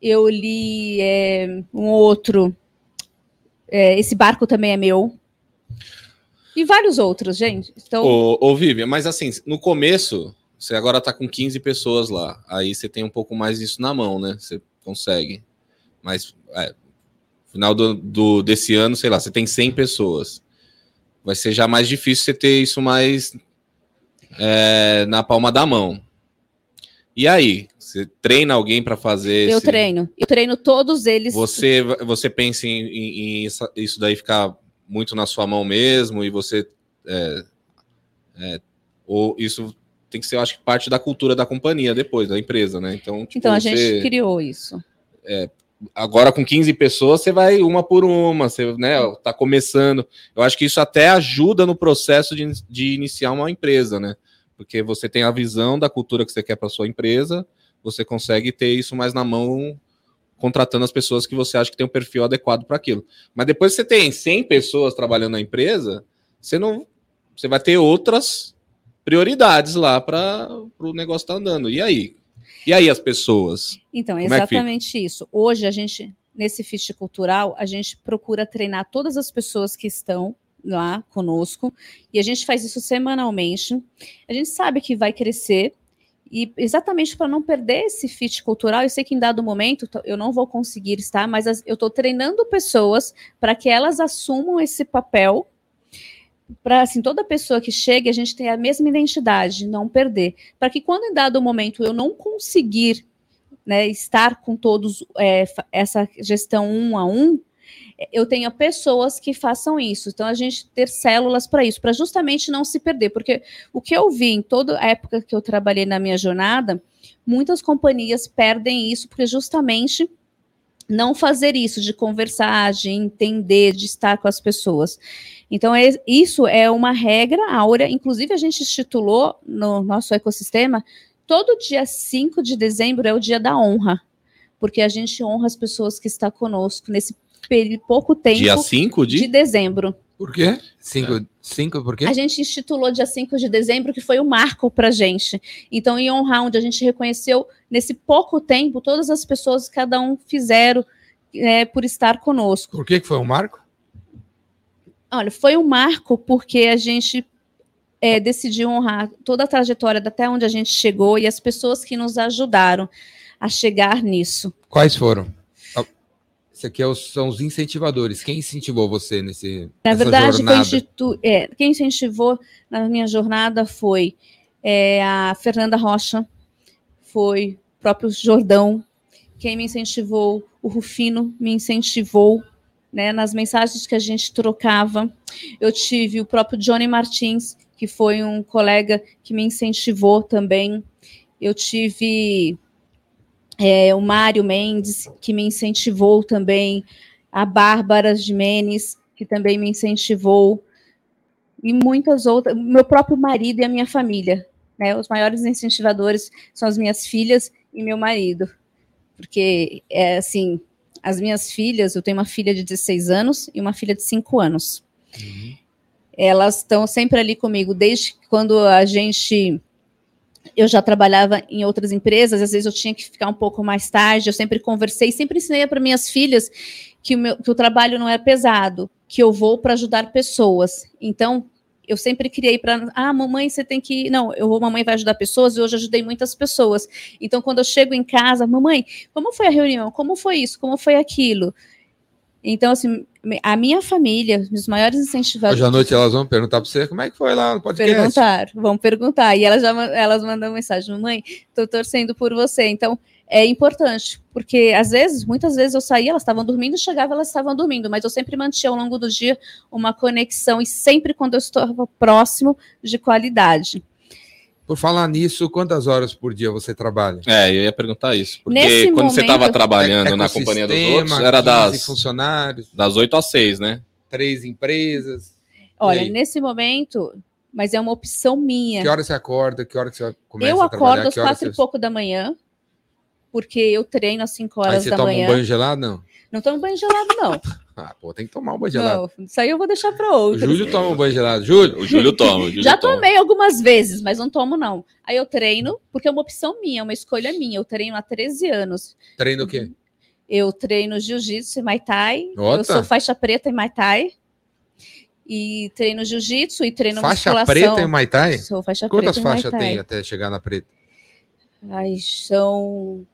Eu li é, um outro, é, Esse Barco Também é Meu. E vários outros, gente. Então, Ô, ô Vivian, mas assim, no começo, você agora tá com 15 pessoas lá. Aí você tem um pouco mais disso na mão, né? Você consegue. Mas, é, final do, do- desse ano, sei lá, você tem 100 pessoas. Vai ser já mais difícil você ter isso mais é, na palma da mão. E aí? Você treina alguém para fazer eu esse- treino. Eu treino todos eles. Você, você pensa em, em- em isso- isso daí ficar muito na sua mão mesmo e você. é, é, ou isso tem que ser, eu acho que, parte da cultura da companhia depois, da empresa, né? Então, tipo, Então, a você- gente criou isso. agora com 15 pessoas, você vai uma por uma, você né, tá começando. Eu acho que isso até ajuda no processo de, de iniciar uma empresa, né? Porque você tem a visão da cultura que você quer para sua empresa, você consegue ter isso mais na mão contratando as pessoas que você acha que tem um perfil adequado para aquilo. Mas depois que você tem 100 pessoas trabalhando na empresa, você não você vai ter outras prioridades lá para o negócio estar andando. E aí? E aí as pessoas? Então, é exatamente isso. Hoje, a gente, nesse Fit Cultural, a gente procura treinar todas as pessoas que estão lá conosco, e a gente faz isso semanalmente. A gente sabe que vai crescer, e exatamente para não perder esse fit cultural, eu sei que em dado momento eu não vou conseguir estar, mas as- eu estou treinando pessoas para que elas assumam esse papel. Para assim, toda pessoa que chega, a gente tem a mesma identidade, não perder. Para que quando em dado momento eu não conseguir né, estar com todos é, essa gestão um a um, eu tenha pessoas que façam isso. Então, a gente ter células para isso, para justamente não se perder. Porque o que eu vi em toda a época que eu trabalhei na minha jornada, muitas companhias perdem isso porque justamente não fazer isso, de conversar, de entender, de estar com as pessoas. Então, é- isso é uma regra áurea, inclusive a gente institulou no nosso ecossistema todo dia 5 de dezembro é o dia da honra, porque a gente honra as pessoas que estão conosco nesse pouco tempo Dia 5 de de. dezembro. Por quê? Cinco, cinco por quê? A gente institulou dia 5 de dezembro, que foi o marco para gente. Então, em honrar, onde a gente reconheceu, nesse pouco tempo, todas as pessoas que cada um fizeram é, por estar conosco. Por que, que foi um marco? Olha, foi um marco porque a gente é, decidiu honrar toda a trajetória até onde a gente chegou e as pessoas que nos ajudaram a chegar nisso. Quais foram? Esse aqui é os- são os incentivadores. Quem incentivou você nesse Na verdade, jornada? institu- é, quem incentivou na minha jornada foi é, a Fernanda Rocha, foi o próprio Jordão, quem me incentivou, o Rufino me incentivou, né, nas mensagens que a gente trocava. Eu tive o próprio Johnny Martins, que foi um colega que me incentivou também. Eu tive é, o Mário Mendes, que me incentivou também, a Bárbara Jimenez, que também me incentivou, e muitas outras, meu próprio marido e a minha família. Né? Os maiores incentivadores são as minhas filhas e meu marido. Porque, é assim, as minhas filhas, eu tenho uma filha de 16 anos e uma filha de 5 anos. Elas estão sempre ali comigo, desde quando a gente eu já trabalhava em outras empresas, às vezes eu tinha que ficar um pouco mais tarde, eu sempre conversei, sempre ensinei para minhas filhas que o, meu, que o trabalho não é pesado, que eu vou para ajudar pessoas. Então, eu sempre criei para, ah, mamãe, você tem que, não, eu vou, mamãe vai ajudar pessoas, e hoje ajudei muitas pessoas. Então, quando eu chego em casa, mamãe, como foi a reunião? Como foi isso? Como foi aquilo? Então, assim, a minha família, os maiores incentivadores. Hoje à noite elas vão perguntar para você como é que foi lá no podcast. Perguntar, vão perguntar. E elas já elas mandam mensagem, mãe, estou torcendo por você. Então, é importante, porque às vezes, muitas vezes eu saía, elas estavam dormindo, chegava, elas estavam dormindo, mas eu sempre mantinha ao longo do dia uma conexão e sempre quando eu estava próximo de qualidade. Por falar nisso, quantas horas por dia você trabalha? É, eu ia perguntar isso. Porque Nesse quando você momento- estava trabalhando É- na companhia dos outros, era 15 das, funcionários, das 8 às 6, né? três empresas. Olha, aí? nesse momento, mas é uma opção minha. Que hora você acorda? Que hora que você começa eu a trabalhar? acordo às quatro você... e pouco da manhã, porque eu treino às 5 Aí horas você da toma manhã. um banho gelado? Não. Não tomo banho gelado, não. *laughs* Ah, pô, tem que tomar um banho gelado. não. Isso aí eu vou deixar para O outros. Júlio toma um banho gelado. Júlio, O Júlio toma. O *laughs* Júlio Já toma. tomei algumas vezes, mas não tomo, não. Aí eu treino, porque é uma opção minha, é uma escolha minha. Eu treino há 13 anos. treina o quê? Eu treino jiu-jitsu e. Ota. Eu sou faixa preta em Muay Thai. E treino jiu-jitsu e treino Faixa musculação. preta em Muay Thai? Sou faixa Quantas preta Muay faixas tem até chegar na preta? Ai, são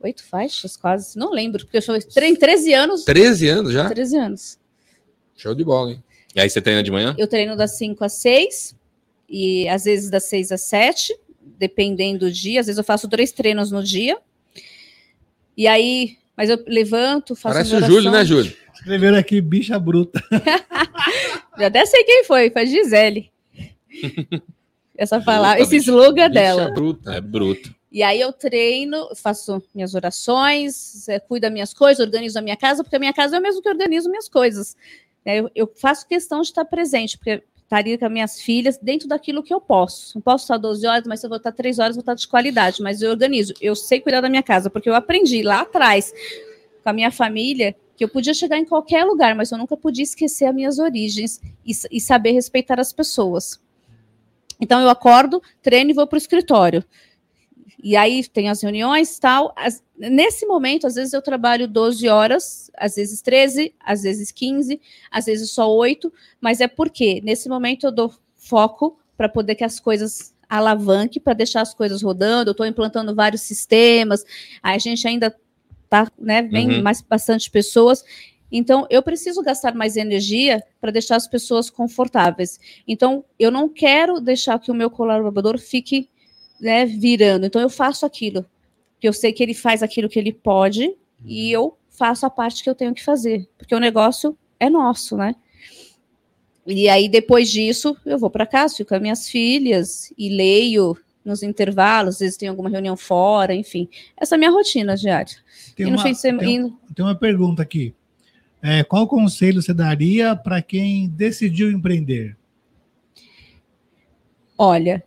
oito faixas, quase. Não lembro, porque eu sou tre- 13 anos. 13 anos já? 13 anos. Show de bola, hein? E aí você treina de manhã? Eu treino das 5 às 6 e às vezes das 6 às 7, dependendo do dia. Às vezes eu faço três treinos no dia. E aí, mas eu levanto, faço Parece o. Júlio, né, Júlio? Escreveram aqui, bicha bruta. *laughs* Já até sei quem foi, foi a Gisele. *laughs* Essa palavra, esse slogan Bicha dela. bruta. É bruto. E aí eu treino, faço minhas orações, eh, cuido das minhas coisas, organizo a minha casa, porque a minha casa é o mesmo que organizo minhas coisas. É, Eu, eu faço questão de estar presente, porque estaria com as minhas filhas dentro daquilo que eu posso. Não posso estar 12 horas, mas se eu vou estar 3 horas, vou estar de qualidade. Mas eu organizo. Eu sei cuidar da minha casa, porque eu aprendi lá atrás com a minha família que eu podia chegar em qualquer lugar, mas eu nunca podia esquecer as minhas origens e, e saber respeitar as pessoas. Então eu acordo, treino e vou para o escritório. E aí tem as reuniões tal. As- nesse momento, às vezes eu trabalho 12 horas, às vezes 13, às vezes 15, às vezes só 8, mas é porque nesse momento eu dou foco para poder que as coisas alavanque, para deixar as coisas rodando. Eu estou implantando vários sistemas, a gente ainda tá, né, vem Uhum. mais bastante pessoas. Então, eu preciso gastar mais energia para deixar as pessoas confortáveis. Então, eu não quero deixar que o meu colaborador fique né, virando. Então eu faço aquilo, que eu sei que ele faz aquilo que ele pode e eu faço a parte que eu tenho que fazer, porque o negócio é nosso, né? E aí depois disso eu vou para casa, fico com as minhas filhas e leio nos intervalos, às vezes tem alguma reunião fora, enfim. Essa é a minha rotina diária. Tem uma, semana, tem, tem uma pergunta aqui. É, qual conselho você daria para quem decidiu empreender? Olha,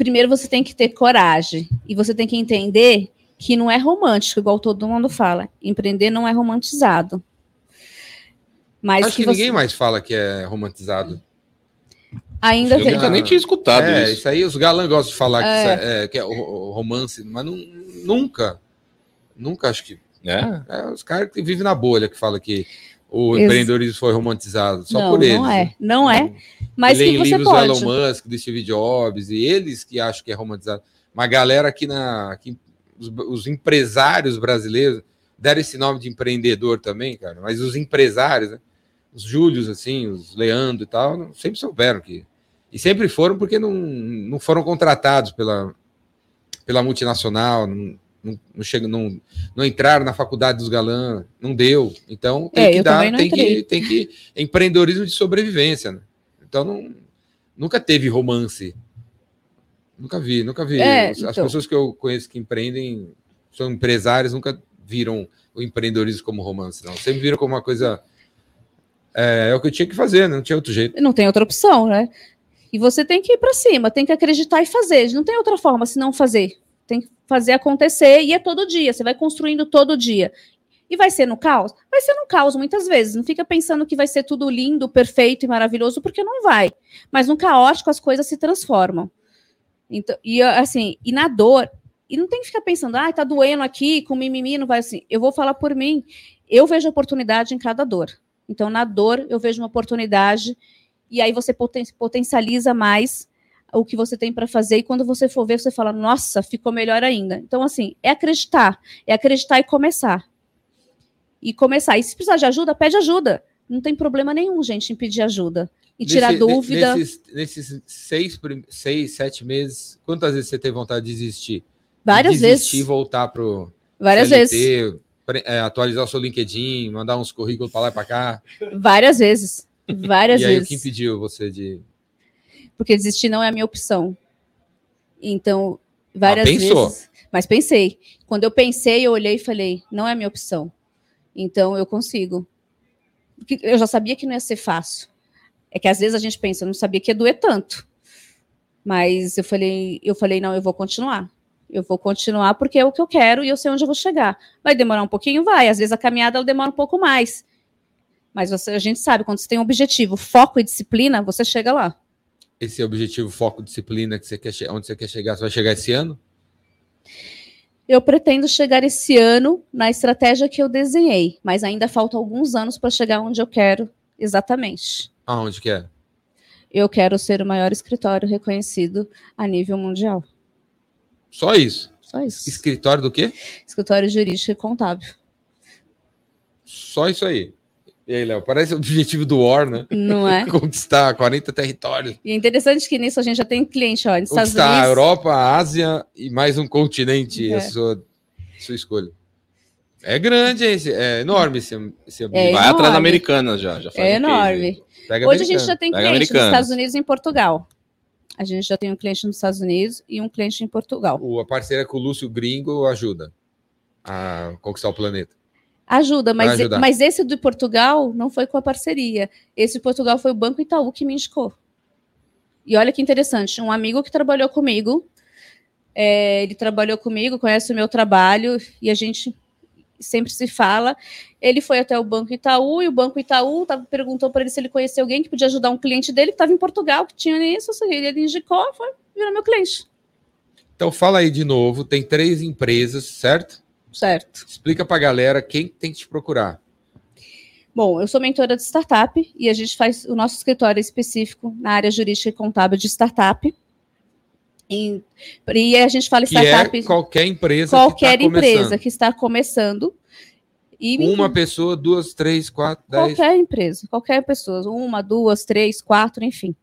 primeiro você tem que ter coragem e você tem que entender que não é romântico, igual todo mundo fala. Empreender não é romantizado. Mas Acho que, você ninguém mais fala que é romantizado. ainda Eu tem. nunca nem tinha escutado é, isso. isso aí os galãs gostam de falar que, É. é, é, que é o, o romance, mas não- nunca. Nunca acho que. É? É, os caras que vivem na bolha que falam que o Ex- empreendedorismo foi romantizado. Só não, por eles. não é, né? não é. Mas Leem que você livros do pode. Elon Musk, do Steve Jobs, e eles que acham que é romantizado. Uma galera aqui na. Aqui, os, os empresários brasileiros deram esse nome de empreendedor também, cara, mas os empresários, né? Os Júlios, assim, os Leandro e tal, não- sempre souberam que. E sempre foram porque não, não foram contratados pela, pela multinacional, não, não, não, chegam, não, não entraram na faculdade dos galãs, não deu. Então tem É, que dar, tem que, *laughs* tem que. Empreendedorismo de sobrevivência, né? Então não, nunca teve romance. Nunca vi, nunca vi. É, As então. pessoas que eu conheço que empreendem são empresários, nunca viram o empreendedorismo como romance, não. Sempre viram como uma coisa. É, é o que eu tinha que fazer, né? não tinha outro jeito. Não tem outra opção, né? E você tem que ir para cima, tem que acreditar e fazer. Não tem outra forma se não fazer. Tem que fazer acontecer e é todo dia. Você vai construindo todo dia. E vai ser no caos? Vai ser no caos muitas vezes. Não fica pensando que vai ser tudo lindo, perfeito e maravilhoso, porque não vai. Mas no caótico as coisas se transformam. Então, e assim, e na dor, e não tem que ficar pensando, ah, tá doendo aqui, com mimimi, não vai assim. Eu vou falar por mim. Eu vejo oportunidade em cada dor. Então, na dor, eu vejo uma oportunidade e aí você poten- potencializa mais o que você tem para fazer e quando você for ver, você fala, nossa, ficou melhor ainda. Então, assim, é acreditar, é acreditar e começar. E começar. E se precisar de ajuda, pede ajuda. Não tem problema nenhum, gente, em pedir ajuda. E tirar Nesse- ne- dúvida. Nesses, nesses seis, seis, sete meses, quantas vezes você teve vontade de desistir? várias De desistir e vezes. voltar pro Várias CLT, vezes. é, atualizar o seu LinkedIn, mandar uns currículos para lá e para cá. Várias vezes. *laughs* Várias e aí, o vezes. que impediu você de. Porque desistir não é a minha opção. Então, várias pensou. vezes. Mas pensei. Quando eu pensei, eu olhei e falei: não é a minha opção. Então, eu consigo. Porque Eu já sabia que não ia ser fácil. É que às vezes a gente pensa, eu não sabia que ia doer tanto. Mas eu falei, eu falei, não, eu vou continuar. Eu vou continuar porque é o que eu quero e eu sei onde eu vou chegar. Vai demorar um pouquinho? Vai. Às vezes a caminhada ela demora um pouco mais. Mas você, a gente sabe, quando você tem um objetivo, foco e disciplina, você chega lá. Esse objetivo, foco, disciplina, que você quer onde você quer chegar, você vai chegar esse ano? Eu pretendo chegar esse ano na estratégia que eu desenhei, mas ainda faltam alguns anos para chegar onde eu quero exatamente. Aonde que é? Eu quero ser o maior escritório reconhecido a nível mundial. Só isso. Só isso. Escritório do quê? Escritório jurídico e contábil. Só isso aí. E aí, Léo? Parece o objetivo do War, né? Não é? *laughs* Conquistar 40 territórios. E é interessante que nisso a gente já tem cliente, ó, nos Estados Conquistar a Unidos. Europa, a Ásia e mais um continente, É. a sua, sua escolha. É grande, hein? É enorme esse, esse É. Vai atrás enorme. da Americana já. já faz É um enorme. Pega Hoje a gente já tem Pega cliente nos. Estados Unidos e em Portugal. A gente já tem um cliente nos Estados Unidos e um cliente em Portugal. O, a parceira com o Lúcio Gringo ajuda a conquistar o planeta. Ajuda, mas, mas esse do Portugal não foi com a parceria. Esse de Portugal foi o Banco Itaú que me indicou. E olha que interessante, um amigo que trabalhou comigo, é, ele trabalhou comigo, conhece o meu trabalho e a gente sempre se fala. Ele foi até o Banco Itaú e o Banco Itaú tava, perguntou para ele se ele conhecia alguém que podia ajudar um cliente dele que estava em Portugal, que tinha isso, assim, ele indicou, foi, virou meu cliente. Então fala aí de novo, tem três empresas, certo? Certo. Explica pra galera quem tem que te procurar. Bom, eu sou mentora de startup e a gente faz o nosso escritório é específico na área jurídica e contábil de startup. E, e a gente fala Que startup é qualquer empresa qualquer que tá empresa começando. que está começando. E Uma pessoa, duas, três, quatro, dez. qualquer empresa, qualquer pessoa, uma, duas, três, quatro, enfim,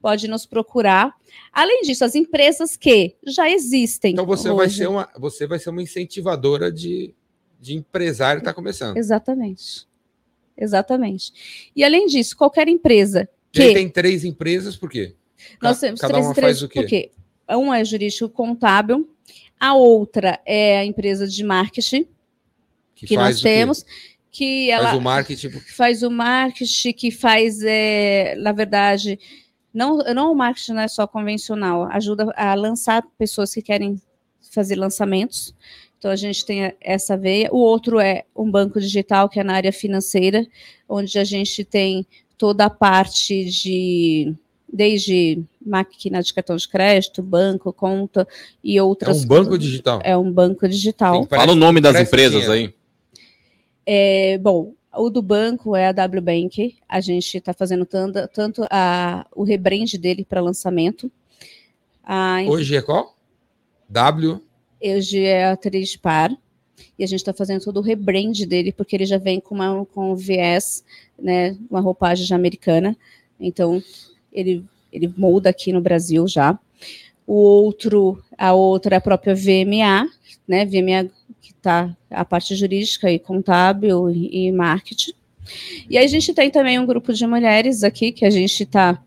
pode nos procurar. Além disso, as empresas que já existem. Então você vai hoje- ser uma, você vai ser uma incentivadora de, de empresário que está começando. Exatamente. Exatamente. E além disso, qualquer empresa que tem três empresas, por quê? Nós temos cada três uma empresas, faz o quê? porque uma é jurídico contábil, a outra é a empresa de marketing que, faz nós temos, que ela Faz o marketing. que faz o marketing, que faz, é, na verdade, não, não o marketing não é só convencional, ajuda a lançar pessoas que querem fazer lançamentos. Então a gente tem essa veia. O outro é um banco digital, que é na área financeira, onde a gente tem toda a parte de desde máquina de cartão de crédito, banco, conta e É outras um banco digital. É um banco digital. Tem- Fala o nome das empresas dinheiro. aí. É, bom, o do banco é a W Bank. A gente está fazendo tanto, tanto a, o rebrand dele para lançamento. A, Hoje é qual? W. hoje é a Três Par. E a gente está fazendo todo o rebrand dele, porque ele já vem com, uma, com um viés, né, uma roupagem já americana. Então, ele, ele molda aqui no Brasil já. O outro, a outra é a própria VMA, né, VMA que está a parte jurídica e contábil e, marketing. E a gente tem também um grupo de mulheres aqui que a gente está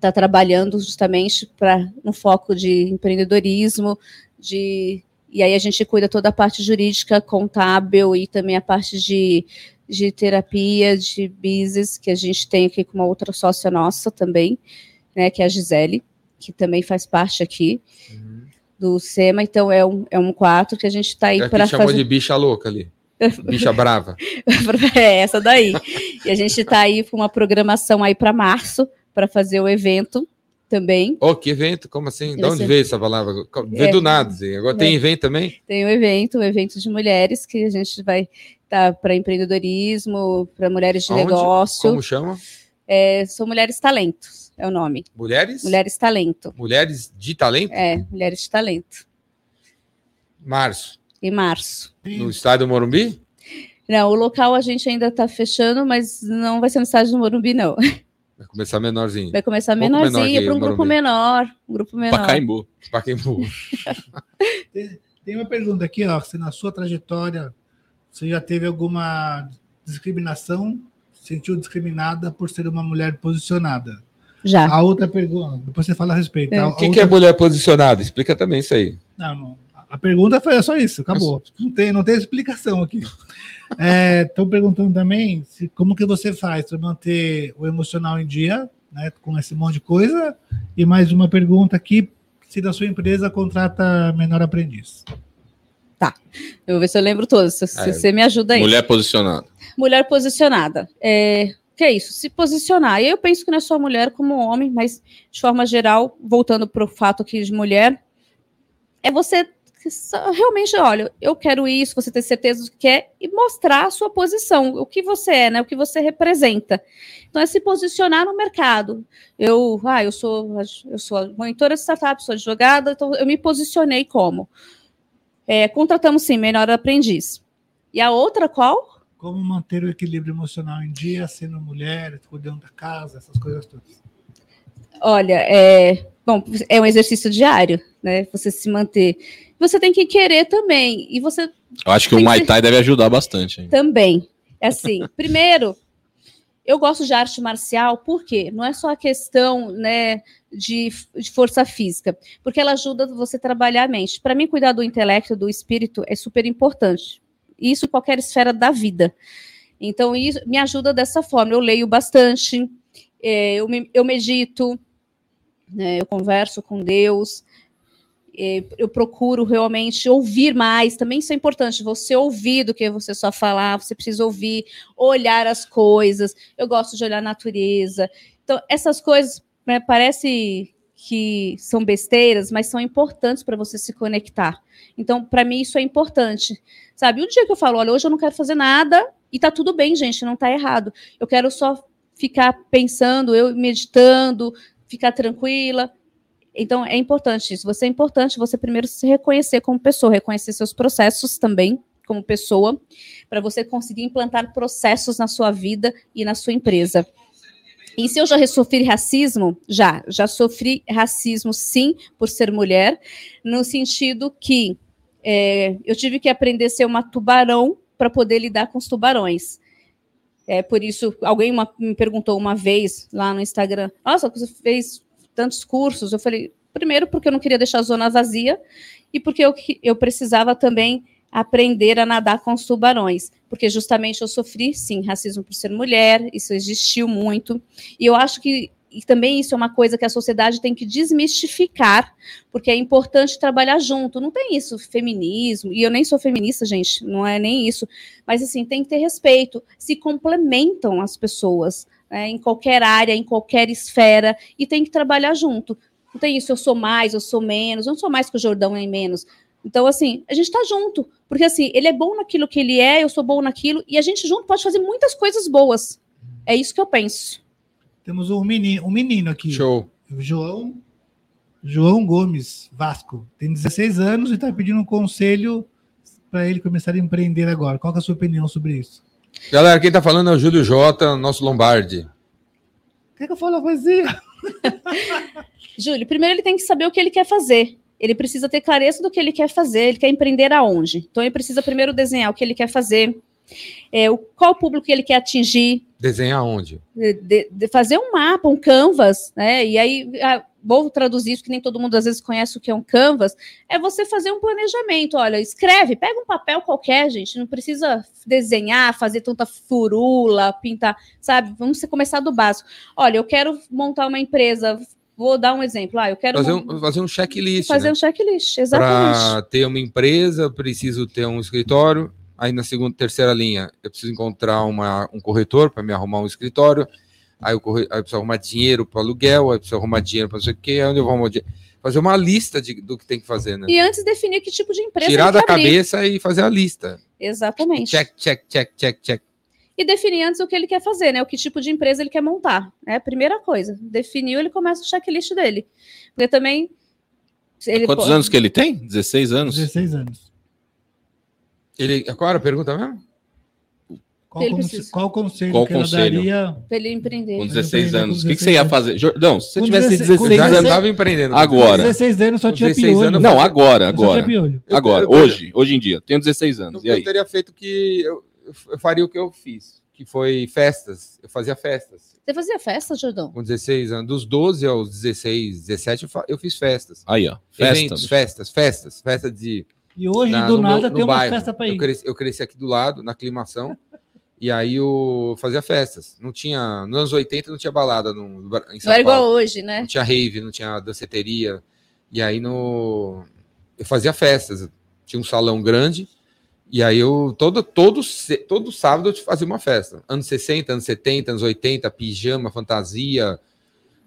tá trabalhando justamente para no foco de empreendedorismo, de e aí a gente cuida toda a parte jurídica, contábil e também a parte de, de terapia, de business, que a gente tem aqui com uma outra sócia nossa também, né, que é a Gisele, que também faz parte aqui do SEMA, então é um, é um quatro que a gente está aí É para chamou fazer. de bicha louca ali. *laughs* Bicha brava. *laughs* é essa daí. E a gente está aí com uma programação aí para março para fazer o evento também. Ô, que evento? Como assim? De onde ser- veio essa palavra? Veio É. do nada. assim. Agora tem evento também? Tem o evento, o evento de mulheres que a gente vai estar para empreendedorismo, para mulheres de Aonde? negócio. Como chama? É, são mulheres talentos, é o nome. Mulheres? Mulheres talento. Mulheres de talento? É, mulheres de talento. Março. Em março. No estádio Morumbi? Não, o local a gente ainda está fechando, mas não vai ser no estádio do Morumbi, não. Vai começar menorzinho. Vai começar Um menorzinho para um grupo menor. Um grupo menor. Pacaembu. Pacaembu. *laughs* Tem uma pergunta aqui, ó. Se na sua trajetória você já teve alguma discriminação, se sentiu discriminada por ser uma mulher posicionada? Já. A outra pergunta, depois você fala a respeito. É. A, O que, a que é outra- mulher posicionada? Explica também isso aí. Não, não. A pergunta foi só isso, acabou. Não tem, não tem explicação aqui. Estão perguntando também se, como que você faz para manter o emocional em dia, né, com esse monte de coisa. E mais uma pergunta aqui, se da sua empresa contrata menor aprendiz. Eu vou ver se eu lembro todos. Se, se é. você me ajuda aí. Mulher posicionada. Mulher posicionada. É, que é isso? Se posicionar. E eu penso que não é só mulher como homem, mas de forma geral, voltando para o fato aqui de mulher, é você realmente, olha, eu quero isso, você ter certeza do que quer e mostrar a sua posição, o que você é, né? O que você representa. Então é se posicionar no mercado. Eu, ah, eu sou, eu sou monitora de startup, sou advogada, então eu me posicionei como. É, contratamos sim, melhor aprendiz. E a outra qual? Como manter o equilíbrio emocional em dia, sendo mulher, cuidando da casa, essas coisas todas. Olha, é, bom, é um exercício diário, né? Você se manter. Você tem que querer também. E você Eu acho que o Muay que- Thai deve ajudar bastante. hein? também. É Assim, *laughs* primeiro, eu gosto de arte marcial, por quê? Não é só a questão, né, de, de força física, porque ela ajuda você a trabalhar a mente. Para mim, cuidar do intelecto, do espírito é super importante. Isso em qualquer esfera da vida. Então, isso me ajuda dessa forma. Eu leio bastante, eh, eu, me- eu medito, né, eu converso com Deus, eh, eu procuro realmente ouvir mais. Também isso é importante, você ouvir do que você só falar, você precisa ouvir, olhar as coisas. Eu gosto de olhar a natureza. Então, essas coisas né, parece que são besteiras, mas são importantes para você se conectar. Então, para mim, isso é importante. Sabe, um dia que eu falo, olha, hoje eu não quero fazer nada, e tá tudo bem, gente, não tá errado. Eu quero só ficar pensando, eu meditando, ficar tranquila. Então, é importante isso. Você é importante você primeiro se reconhecer como pessoa, reconhecer seus processos também como pessoa, para você conseguir implantar processos na sua vida e na sua empresa. E se eu já sofri racismo? Já, já sofri racismo sim, por ser mulher, no sentido que é, eu tive que aprender a ser uma tubarão para poder lidar com os tubarões. É por isso, alguém uma- me perguntou uma vez lá no Instagram: Nossa, você fez tantos cursos? Eu falei: primeiro, porque eu não queria deixar a zona vazia, e porque eu, eu precisava também aprender a nadar com os tubarões. Porque justamente eu sofri, sim, racismo por ser mulher, isso existiu muito. E eu acho que e também isso é uma coisa que a sociedade tem que desmistificar, porque é importante trabalhar junto. Não tem isso, feminismo, e eu nem sou feminista, gente, não é nem isso. Mas assim, tem que ter respeito. Se complementam as pessoas, né, em qualquer área, em qualquer esfera, e tem que trabalhar junto. Não tem isso, eu sou mais, eu sou menos, eu não sou mais que o Jordão nem menos. Então, assim, a gente tá junto. Porque, assim, ele é bom naquilo que ele é, eu sou bom naquilo, e a gente junto pode fazer muitas coisas boas. É isso que eu penso. Temos um menino, um menino aqui. Show. O João, João Gomes Vasco. Tem 16 anos e está pedindo um conselho para ele começar a empreender agora. Qual que é a sua opinião sobre isso? Galera, quem tá falando é o Júlio Jota, nosso Lombardi. Quer que eu fale a poesia? Júlio, primeiro ele tem que saber o que ele quer fazer. Ele precisa ter clareza do que ele quer fazer, ele quer empreender aonde. Então ele precisa primeiro desenhar o que ele quer fazer, é, o, qual público que ele quer atingir, Desenhar onde? de, de- de fazer um mapa, um canvas, né? E aí ah, vou traduzir isso que nem todo mundo às vezes conhece o que é um canvas. É você fazer um planejamento. Olha, escreve, pega um papel qualquer, gente. Não precisa desenhar, fazer tanta furula, pintar, sabe? Vamos começar do básico. Olha, eu quero montar uma empresa. Vou dar um exemplo. Ah, eu quero Fazer um, fazer um checklist. fazer né? um checklist, exatamente. Para ter uma empresa, preciso ter um escritório. Aí na segunda, terceira linha, eu preciso encontrar uma, um corretor para me arrumar um escritório. Aí eu, corre, aí eu preciso arrumar dinheiro para aluguel, aí eu preciso arrumar dinheiro para não sei o quê, onde eu vou arrumar dinheiro. Fazer uma lista de, do que tem que fazer, né? E antes definir que tipo de empresa Tirar da abrir. cabeça e fazer a lista. Exatamente. Check, check, check, check, check. E definir antes o que ele quer fazer, né? O que tipo de empresa ele quer montar. É a primeira coisa. Definiu, ele começa o checklist dele. Porque também. Ele Quantos pode- anos que ele tem? 16 anos? 16 anos. Ele, qual era a pergunta mesmo? Qual, Ele conse- precisa. qual conselho Qual que ela conselho? daria? Pra ele empreender. Com Mas 16 eu anos. O com que, que você ia 16 fazer? Jordão, se você Com tivesse 16 com 16 Já anos. andava empreendendo. Agora. 16 anos só Com tinha 16 piolho. anos, Não, agora, Só tinha agora. piolho. Agora, Eu- eu- hoje, hoje em dia. Tenho 16 anos. E Eu aí? teria feito que eu, eu faria o que eu fiz. que foi festas. Eu fazia festas. Você fazia festa, Jordão? Com 16 anos. Dos 12 aos 16, 17, eu, eu fiz festas. Aí, ó. Festa. Eventos, festas, festas. Festa de. E hoje, na- do nada, meu- tem uma bairro. festa Eu ir. cresci, eu cresci aqui do lado, na aclimação. e aí eu fazia festas. Não tinha. Nos anos 80 não tinha balada no, em São Não era igual hoje, né? Não tinha rave, não tinha danceteria. E aí no. Eu fazia festas. Tinha um salão grande. E aí eu. Todo, todo, todo sábado eu fazia uma festa. Anos 60, anos 70, anos 80, pijama, fantasia.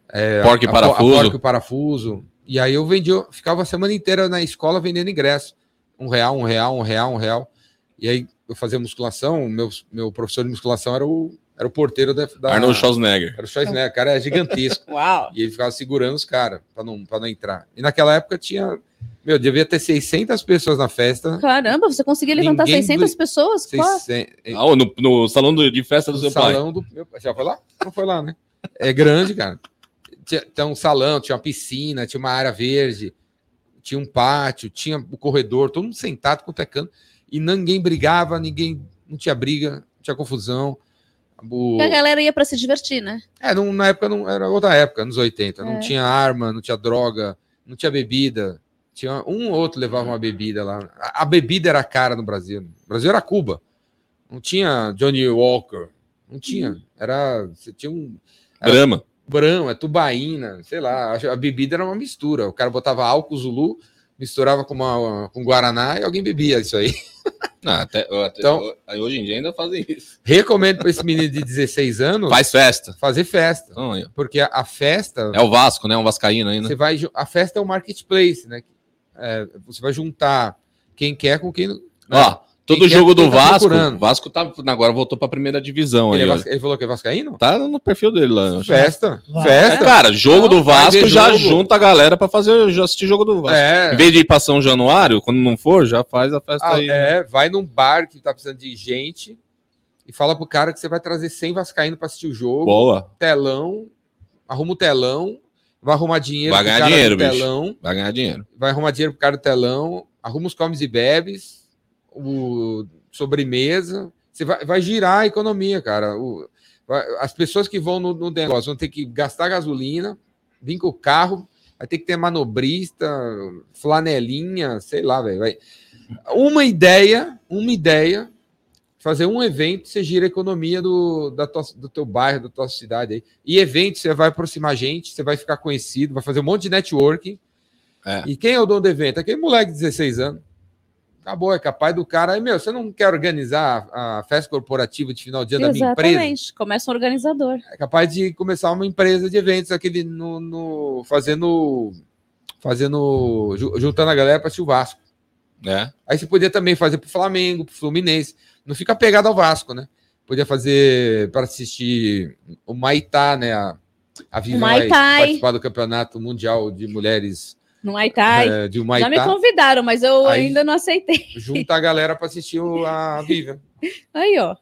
É, Porco e a- parafuso. a porco e parafuso. E aí eu vendia, eu ficava a semana inteira na escola vendendo ingresso. Um real, um real, um real, um real. E aí eu fazia musculação, meu, meu professor de musculação era o, era o porteiro da. da Arnold Schwarzenegger. Era o Schwarzenegger, o cara é gigantesco. *laughs* Uau! E ele ficava segurando os caras para não, pra não entrar. E naquela época tinha. Meu, devia ter 600 pessoas na festa. Caramba, você conseguia levantar Ninguém 600 do- pessoas? Claro. 600, Ah, no, no salão do- de festa do no seu pai. salão do meu pai. Já foi lá? Não foi lá, né? É grande, cara. Tinha, tinha um salão, tinha uma piscina, tinha uma área verde, tinha um pátio, tinha o corredor, todo mundo sentado, cotecando. E ninguém brigava, ninguém. Não tinha briga, não tinha confusão. O- a galera ia pra se divertir, né? É, não- na época não era outra época, nos 80. Não É. tinha arma, não tinha droga, não tinha bebida. Tinha um ou outro levava uma bebida lá. A, a bebida era cara no Brasil. O Brasil era Cuba. Não tinha Johnny Walker. Não tinha. Era. Você tinha um. Era Brahma. Brão, é tubaína, sei lá. A, a bebida era uma mistura. O cara botava álcool Zulu, misturava com, uma, com Guaraná e alguém bebia isso aí. Não, *laughs* até, até- Então- hoje em dia ainda fazem isso. Recomendo para esse menino de 16 anos Faz festa. fazer festa. Porque a, a festa. é o Vasco, né? Um Vascaíno ainda. Você vai, a festa é um marketplace, né? É, você vai juntar quem quer com quem. não- Ó, todo Quem quer, jogo do tá Vasco. procurando. O Vasco tá. Agora voltou pra primeira divisão ele, aí. é vasca- ele falou que é Vascaíno? Tá no perfil dele lá. Festa. Vai. É, Festa. cara, jogo do Vai Vasco já jogo. junta a galera pra fazer, já assistir jogo do Vasco. É, Em vez de ir pra São Januário, quando não for, já faz a festa Ah, aí. é, vai num bar que tá precisando de gente e fala pro cara que você vai trazer 100 Vascaíno pra assistir o jogo. Boa. Telão, arruma o telão, vai arrumar dinheiro Vai ganhar cara dinheiro, do bicho. telão, Vai ganhar dinheiro. vai arrumar dinheiro pro cara do telão, arruma os comes e bebes, o sobremesa. Você vai, vai girar a economia, cara. O- vai- as pessoas que vão no, no negócio vão ter que gastar gasolina, vir com o carro, vai ter que ter manobrista, flanelinha, sei lá, velho. Uma ideia, uma ideia, fazer um evento, você gira a economia do, da tua- do teu bairro, da tua cidade aí. E evento, você vai aproximar gente, você vai ficar conhecido, vai fazer um monte de networking. É. E quem é o dono do evento? Aquele moleque de 16 anos. Acabou, é capaz do cara. Aí, meu, você não quer organizar a festa corporativa de final de ano da minha empresa? Exatamente. Começa um organizador. É capaz de começar uma empresa de eventos, aquele no, no- fazendo. Fazendo. ju- Juntando a galera para assistir o Vasco. né? Aí você podia também fazer para o Flamengo, para o Fluminense. Não fica pegado ao Vasco, né? Podia fazer para assistir o Maitá, né? A, a Vivi O vai participar do Campeonato Mundial de Mulheres No Muay Thai. é, de Já me convidaram, mas eu Aí- ainda não aceitei. Junta a galera para assistir o- a Vivian. Aí, ó.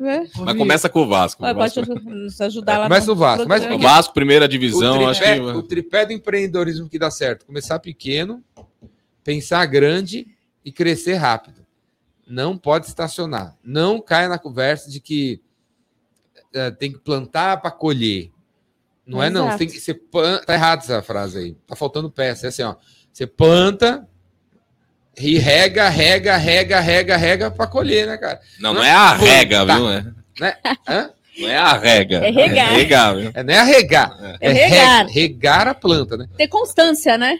É. Mas começa com o Vasco. Ó, O Pode Vasco, nos ajudar É, lá começa no Vasco, começa o. Vasco, primeira divisão, o, acho tripé, que. o tripé do empreendedorismo que dá certo. Começar pequeno, pensar grande e crescer rápido. Não pode estacionar. Não caia na conversa de que eh, tem que plantar para colher. Não é não. Exato. Tem que, você plan- tá errado essa frase aí. Tá faltando peça. É assim, ó. Você planta e rega, rega, rega, rega, rega para colher, né, cara? Não, não é a Não, rega, tá. viu? É- Hã? Não é a rega. É regar. É regar, viu? É, não é regar. É regar. rega- regar a planta, né? Ter constância, né?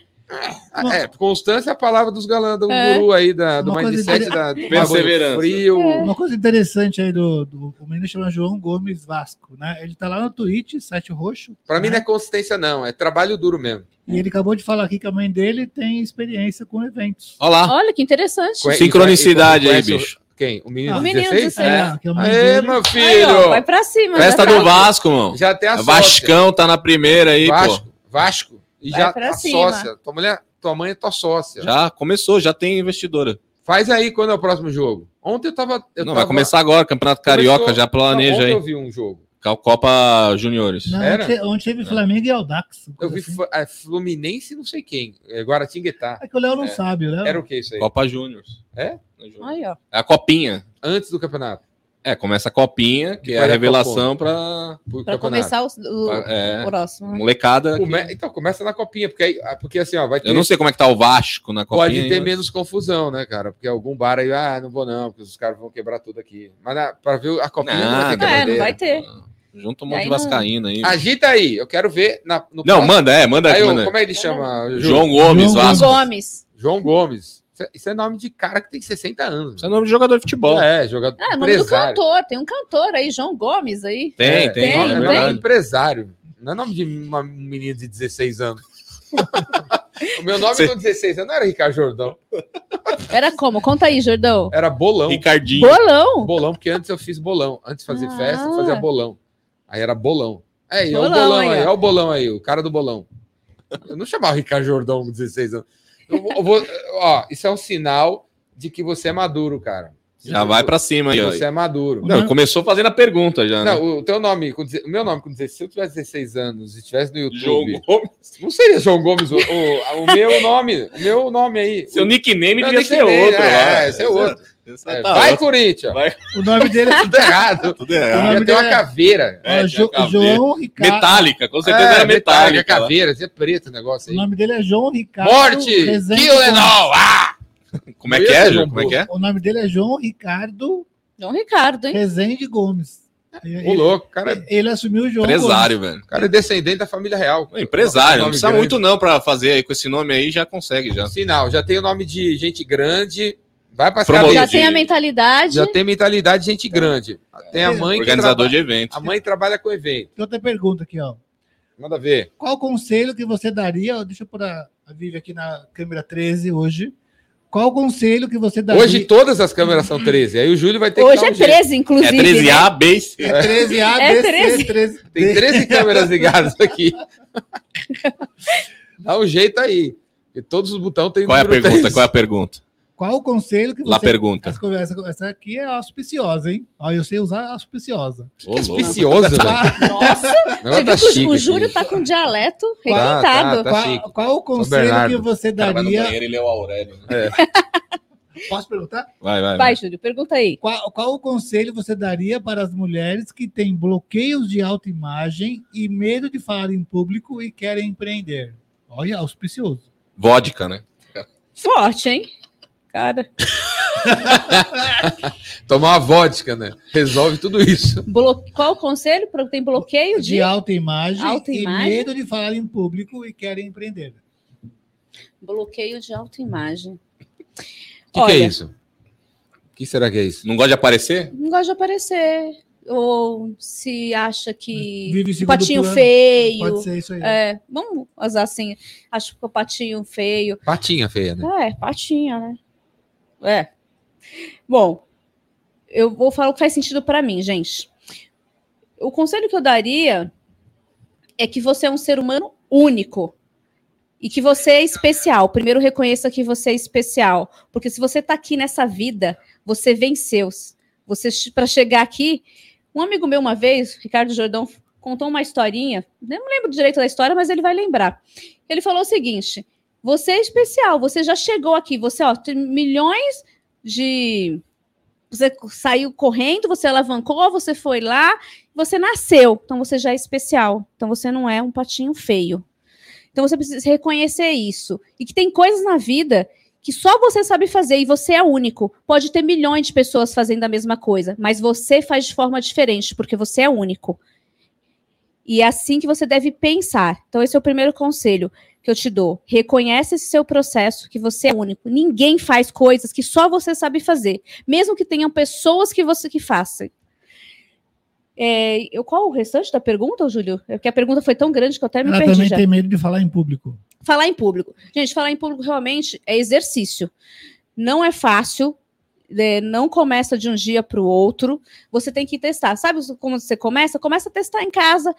Ah, É, constância é a palavra dos galãs do É. guru aí, da, do Uma mindset inter- da Perseverança. frio. Uma coisa interessante aí do, do o menino chama João Gomes Vasco, né? Ele tá lá no Twitch, site roxo. Pra mim né? não é consistência, não, é trabalho duro mesmo. E ele acabou de falar aqui que a mãe dele tem experiência com eventos. Olha lá. Olha que interessante. Conhe- Sincronicidade aí, bicho. Quem? O menino Ah, de o menino de 16? 16. É, mãe Aê, meu Aí, ó, filho! vai pra cima. Festa do tá- Vasco, mano. Já tem a. Vascão tá na primeira aí, pô. Vasco, Vasco. E Vai já a cima. sócia. Tua, mulher, tua mãe é tua sócia. Já começou, já tem investidora. Faz aí quando é o próximo jogo. Ontem eu tava. Eu não, tava- vai começar agora, Campeonato Carioca, Começou- já planeja Não, ontem aí. eu vi um jogo. Copa Juniores. Não, Era? onde teve Flamengo e Aldax. Eu vi assim. É, Fluminense não sei quem. É Guaratinguetá. É que o Léo não É. sabe, o Léo. Era o que isso aí? Aí. Copa Juniors. É? Aí, ó. É a copinha. Antes do campeonato. É, começa a copinha, que é a revelação Para começar o, o pra- é, próximo. né? molecada. Come- Então, começa na copinha, porque, aí, ah, porque assim, ó, vai ter, Eu não sei como é que tá o Vasco na copinha. pode ter mas- menos confusão, né, cara? Porque algum bar aí, ah, não vou não, porque os caras vão quebrar tudo aqui. Mas na, pra ver a copinha não vai ter. É, não vai ter. Junta um E monte de não- vascaína aí. Agita aí, eu quero ver na, no Não, próximo- manda, é, manda Aí, manda. como é que ele chama? João Gomes, João Vasco. Gomes. João Gomes. Isso é- Isso é nome de cara que tem 60 anos. Isso é nome de jogador de futebol. É, jogador. Ah, nome do empresário. cantor. Tem um cantor aí, João Gomes aí. Tem, É, tem, tem, é nome, nome de empresário. Não é nome de uma menina de 16 anos. o meu nome com 16 anos não era Ricardo Jordão. Era como? Conta aí, Jordão. Era bolão. Ricardinho. Bolão. Bolão, porque antes eu fiz bolão. Antes de fazer Ah. festa, eu fazia bolão. Aí era bolão. É, e é o Bolão bolão aí, aí, é o bolão aí, o cara do bolão. Eu não chamava Ricardo Jordão com 16 anos. Vou- ó, isso é um sinal de que você é maduro, cara. Já vai pra cima aí. Você é maduro. Não, começou fazendo a pergunta já, né? Não, o teu nome, o meu nome com 16, se eu tivesse 16 anos e estivesse no João YouTube, Gomes. não seria João Gomes o, o, o meu nome, o meu nome aí. Seu nickname Meu devia ser outro. é, lá. esse é outro. É, tá vai, outro. Corinthians. Vai. O nome *laughs* dele é Tudo errado. *laughs* Tudo O errado. nome ter uma dele é- caveira. É, ó, Jo- tinha João Ricardo. Metálica, com certeza É, era metálica. lá. caveira, é preto o negócio O aí. nome dele é João Ricardo. Morte! Rezende Kill Gomes. Lenol! Ah! Como é que é? João Como é que é? O nome dele é João Ricardo João Ricardo, hein? Rezende Gomes. Ô, Ele, louco, o cara, é- ele assumiu o João Empresário, velho. o cara é descendente da família real. Não, Empresário, não Nome precisa grande. muito não pra fazer aí com esse nome aí, já consegue já. Sinal, já tem o nome de gente grande. Vai pra Promotor. Já tem a mentalidade. Já tem mentalidade de gente grande. Tem a mãe que Organizador trabalha- de evento. A mãe trabalha com evento. Tem outra pergunta aqui, ó. Manda ver. Qual conselho que você daria? Deixa eu pôr a, a Vivi aqui na câmera 13 hoje. Qual conselho que você daria? Hoje todas as câmeras são 13. Aí o Júlio vai ter Hoje que dar é um jeito. 13, É inclusive. 13A, B e C. é 13A, É B, 13. C, 13. Tem 13 câmeras ligadas aqui. *laughs* Dá um jeito aí. Porque todos os botões tem Qual é a pergunta? 13. Qual é a pergunta? Qual o conselho que você... Lá pergunta. Essa, essa, essa aqui é auspiciosa, hein? Ó, eu sei usar auspiciosa. Ô. Auspicioso, velho. Nossa, você tá viu que o- chique o aqui. Júlio tá com dialeto Tá, requintado. tá, qual, chique. qual o conselho que você cara vai daria... banheiro, ele é o Aurélio. né? *laughs* Posso perguntar? Vai, vai. Vai, Júlio, pergunta aí. Qual, qual o conselho você daria para as mulheres que têm bloqueios de autoimagem e medo de falar em público e querem empreender? Olha, auspicioso. Vodka, né? Forte, hein? Cara, *laughs* Tomar uma vodka, né? Resolve tudo isso. blo... qual o conselho para tem bloqueio De de autoimagem, Autoimagem? e medo de falar em público e querem empreender. bloqueio de autoimagem? O que, que é isso? O que será que é isso? Não gosta de aparecer? Não gosta de aparecer. Ou se acha que Vive segundo patinho plano. feio. Pode ser isso aí. É, vamos usar assim. Acho que o patinho feio. Patinha feia, né? É, patinha, né? É. Bom, eu vou falar o que faz sentido para mim, gente. O conselho que eu daria é que você é um ser humano único e que você é especial. Primeiro, reconheça que você é especial, porque se você está aqui nessa vida, você venceu. Você para chegar aqui, um amigo meu uma vez, Ricardo Jordão, contou uma historinha. Não lembro direito da história, mas ele vai lembrar. Ele falou o seguinte: você é especial, você já chegou aqui, você ó, tem milhões de. Você saiu correndo, você alavancou, você foi lá, você nasceu, então você já é especial. Então você não é um patinho feio. Então você precisa reconhecer isso. E que tem coisas na vida que só você sabe fazer e você é único. Pode ter milhões de pessoas fazendo a mesma coisa, mas você faz de forma diferente, porque você é único. E é assim que você deve pensar. Então, esse é o primeiro conselho que eu te dou. Reconhece esse seu processo, que você é único. Ninguém faz coisas que só você sabe fazer, mesmo que tenham pessoas que você que façam. É, eu, qual o restante da pergunta, Júlio? É porque a pergunta foi tão grande que eu até me Ela perdi também já. tem medo de falar em público. Falar em público. Gente, falar em público realmente é exercício. Não é fácil, é, não começa de um dia para o outro. Você tem que testar. Sabe como você começa? Começa a testar em casa,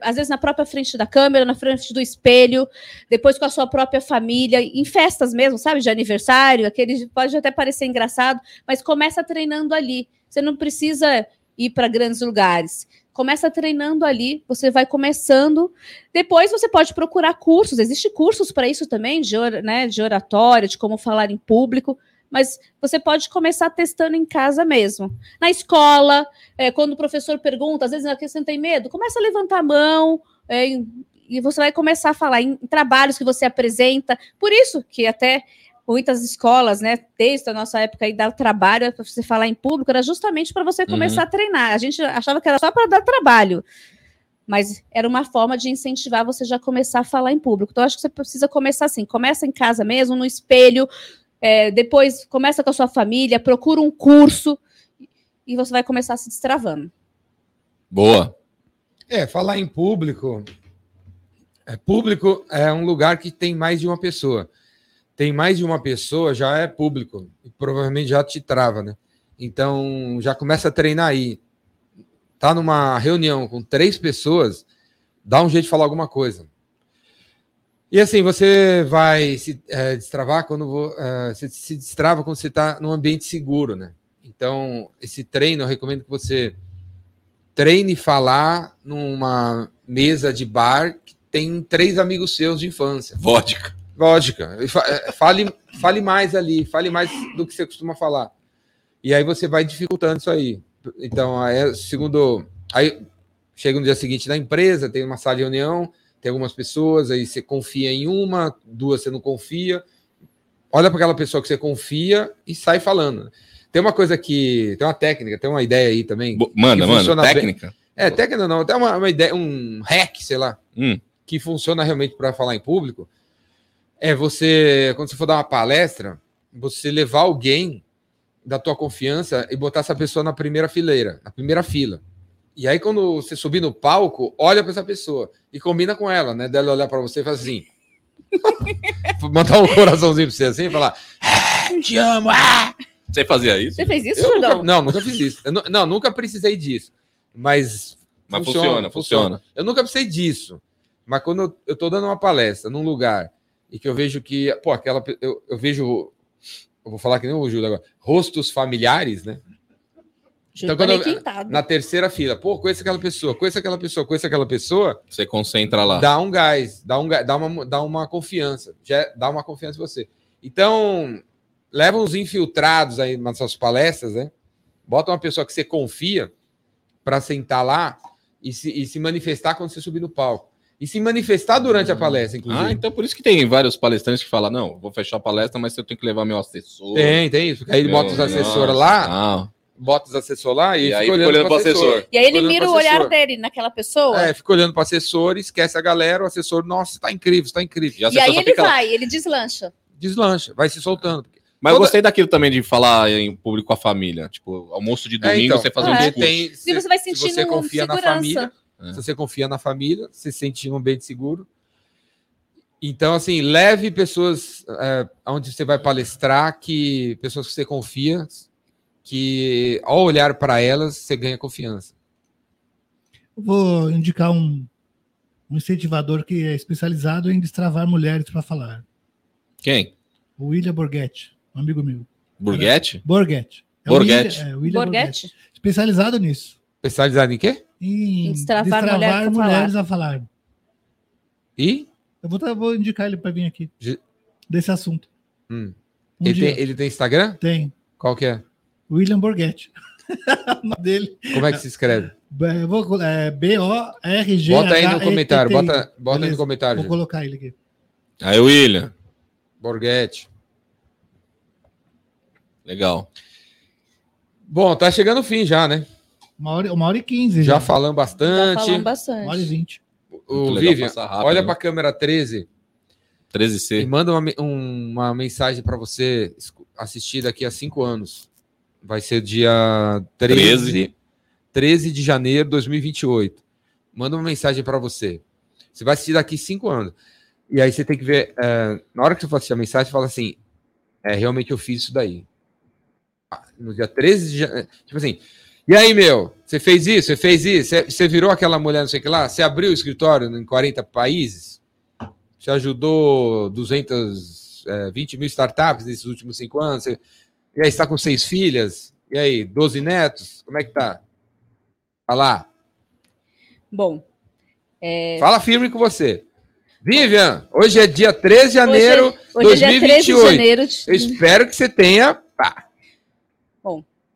às vezes na própria frente da câmera, na frente do espelho, depois com a sua própria família, em festas mesmo, sabe? De aniversário, aquele pode até parecer engraçado, mas começa treinando ali. Você não precisa ir para grandes lugares. Começa treinando ali, você vai começando. Depois você pode procurar cursos, existem cursos para isso também, de, or- né, de oratória, de como falar em público. Mas você pode começar testando em casa mesmo. Na escola, é, quando o professor pergunta, às vezes aqui você não tem medo, começa a levantar a mão, é, e você vai começar a falar em, em trabalhos que você apresenta. Por isso que até muitas escolas, né, desde a nossa época aí dar trabalho para você falar em público, era justamente para você começar uhum. a treinar. A gente achava que era só para dar trabalho, mas era uma forma de incentivar você já começar a falar em público. Então acho que você precisa começar assim, começa em casa mesmo, no espelho, é, depois começa com a sua família, procura um curso e você vai começar se destravando. Boa. É, falar em público. É, público é um lugar que tem mais de uma pessoa tem mais de uma pessoa, já é público, e provavelmente já te trava, né? Então, já começa a treinar aí. Tá numa reunião com três pessoas, dá um jeito de falar alguma coisa. E assim, você vai se é, destravar quando é, você se destrava quando você está num ambiente seguro, né? Então, esse treino, eu recomendo que você treine falar numa mesa de bar que tem três amigos seus de infância. Vodka. Lógica. É, fale, fale mais ali, fale mais do que você costuma falar. E aí você vai dificultando isso aí. Então, aí, segundo. Aí chega no dia seguinte na empresa, tem uma sala de reunião, tem algumas pessoas, aí você confia em uma, duas você não confia. Olha para aquela pessoa que você confia e sai falando. Tem uma coisa que. Tem uma técnica, tem uma ideia aí também. Manda, manda. Técnica? Bem. É, técnica não, tem uma, uma ideia, um hack, sei lá, hum. que funciona realmente para falar em público é você, quando você for dar uma palestra, você levar alguém da tua confiança e botar essa pessoa na primeira fileira, na primeira fila. E aí, quando você subir no palco, olha para essa pessoa e combina com ela, né? Dela olhar para você e fazer assim. *laughs* Mandar um coraçãozinho para você assim e falar: ah, Te amo! Ah! Você fazia isso? Você fez isso, Jordão? Nunca, não, nunca fiz isso. Eu, não, nunca precisei disso. Mas. Mas funciona, funciona, funciona. Eu nunca precisei disso. Mas quando eu, eu tô dando uma palestra num lugar e que eu vejo que, pô, aquela. Eu, eu vejo. Eu vou falar que nem o Júlio agora. Rostos familiares, né? Então, quando eu, na terceira fila, pô, conheço aquela pessoa, conheço aquela pessoa, conheço aquela pessoa. Você concentra lá. Dá um gás, dá, um, dá, uma, dá uma confiança. Já dá uma confiança em você. Então, leva uns infiltrados aí nas suas palestras, né? Bota uma pessoa que você confia para sentar lá e se, e se manifestar quando você subir no palco e se manifestar durante a hum. palestra, inclusive. Ah, então por isso que tem vários palestrantes que falam: não, vou fechar a palestra, mas eu tenho que levar meu assessor. Tem, tem isso. Aí ele bota os assessores lá, não. Bota os assessores lá e, e aí olhando, olhando para o assessor. assessor. E aí ele mira o olhar dele naquela pessoa. É, fica olhando para o assessor, esquece a galera, o assessor, nossa, tá incrível, tá incrível. E, e aí ele vai, lá. ele deslancha. Deslancha, vai se soltando. Mas Toda... eu gostei daquilo também de falar em público com a família. Tipo, almoço de é, domingo, é, então, você fazer é. um discurso. Tem, se, você vai sentindo se você confia segurança. na família, é. Se você confia na família, se sente um ambiente seguro. Então, assim, leve pessoas é, onde você vai palestrar, que pessoas que você confia, que ao olhar para elas, você ganha confiança. vou indicar um, um incentivador que é especializado em destravar mulheres para falar. Quem? O William Borghetti, um amigo meu. Borghetti? Borghetti. É Borghetti. William, é, William Borghetti. Borghetti. Especializado nisso. Especializado em quê? Em, destravar, destravar mulheres falar. a falar. E? Eu vou, vou indicar ele para vir aqui. G... Desse assunto. Hum. Um ele, tem, ele, tem, Instagram? Tem. Qual que é? William Borghetti. *laughs* dele. Como é que se escreve? É, B-O-R-G. Bota aí no comentário. Bota, bota aí no comentário. Vou colocar ele aqui. Aí, William. Borghetti. Legal. Bom, tá chegando o fim já, né? Uma hora, uma hora e quinze. Já, já falamos bastante. Já falamos bastante. Uma hora e vinte. O Vivian, olha né? para a câmera 13. 13C. E manda uma, um, uma mensagem para você assistir daqui a cinco anos. Vai ser dia 13, 13. 13 de janeiro de 2028. Manda uma mensagem para você. Você vai assistir daqui cinco anos. E aí você tem que ver. É, na hora que você for assistir a mensagem, fala assim: é, realmente eu fiz isso daí no dia 13 de janeiro. Tipo assim, e aí, meu, você fez isso, você fez isso, você virou aquela mulher, não sei o que lá, você abriu o escritório em 40 países, você ajudou 220 é, mil startups nesses últimos cinco anos, você, e aí está com seis filhas, e aí, 12 netos, como é que tá? Fala. Bom. É... Fala firme com você. Vivian, hoje é dia 13 de janeiro. Hoje, Hoje é dia 13 de 2028. janeiro. De... Eu espero que você tenha. Pá,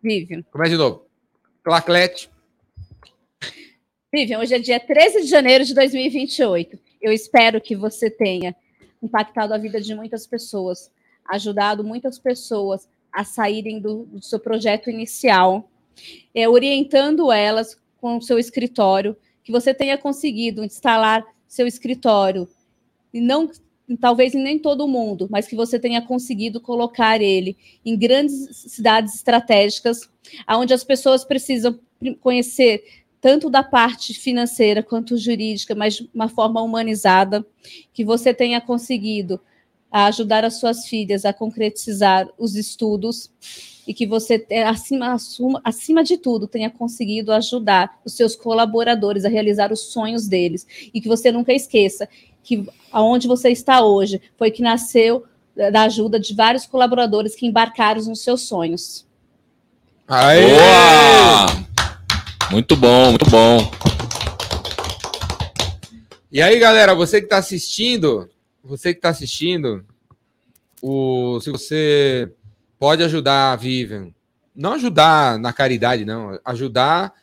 Vivian. começa de novo. Claclete. Vivian, hoje é dia 13 de janeiro de 2028. Eu espero que você tenha impactado a vida de muitas pessoas, ajudado muitas pessoas a saírem do, do seu projeto inicial, é, orientando elas com o seu escritório, que você tenha conseguido instalar seu escritório, e não talvez em nem todo mundo, mas que você tenha conseguido colocar ele em grandes cidades estratégicas, onde as pessoas precisam conhecer tanto da parte financeira quanto jurídica, mas de uma forma humanizada, que você tenha conseguido ajudar as suas filhas a concretizar os estudos e que você, acima, assuma, acima de tudo, tenha conseguido ajudar os seus colaboradores a realizar os sonhos deles e que você nunca esqueça que aonde você está hoje foi que nasceu da ajuda de vários colaboradores que embarcaram nos seus sonhos. Aê! Boa! Muito bom, muito bom. E aí, galera, você que está assistindo, você que está assistindo, o, se você pode ajudar a Vivian, não ajudar na caridade, não, ajudar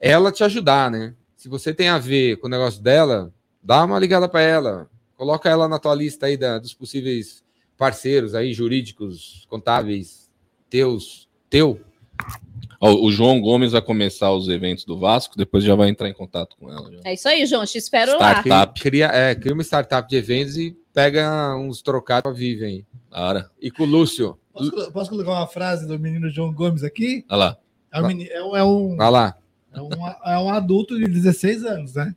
ela te ajudar, né? Se você tem a ver com o negócio dela, dá uma ligada para ela, coloca ela na tua lista aí da, dos possíveis parceiros aí, jurídicos, contábeis, teus, teu. Ó, o João Gomes vai começar os eventos do Vasco, depois já vai entrar em contato com ela. já. É isso aí, João. Te espero Start. lá. Cria, Startup. cria, é, cria uma startup de eventos e pega uns trocados pra Vivian aí. Da hora. E com o Lúcio. Posso, posso colocar uma frase do menino João Gomes aqui? Olha lá. É um, meni- é um- é um- Vai lá. é um, é um adulto de 16 anos, né?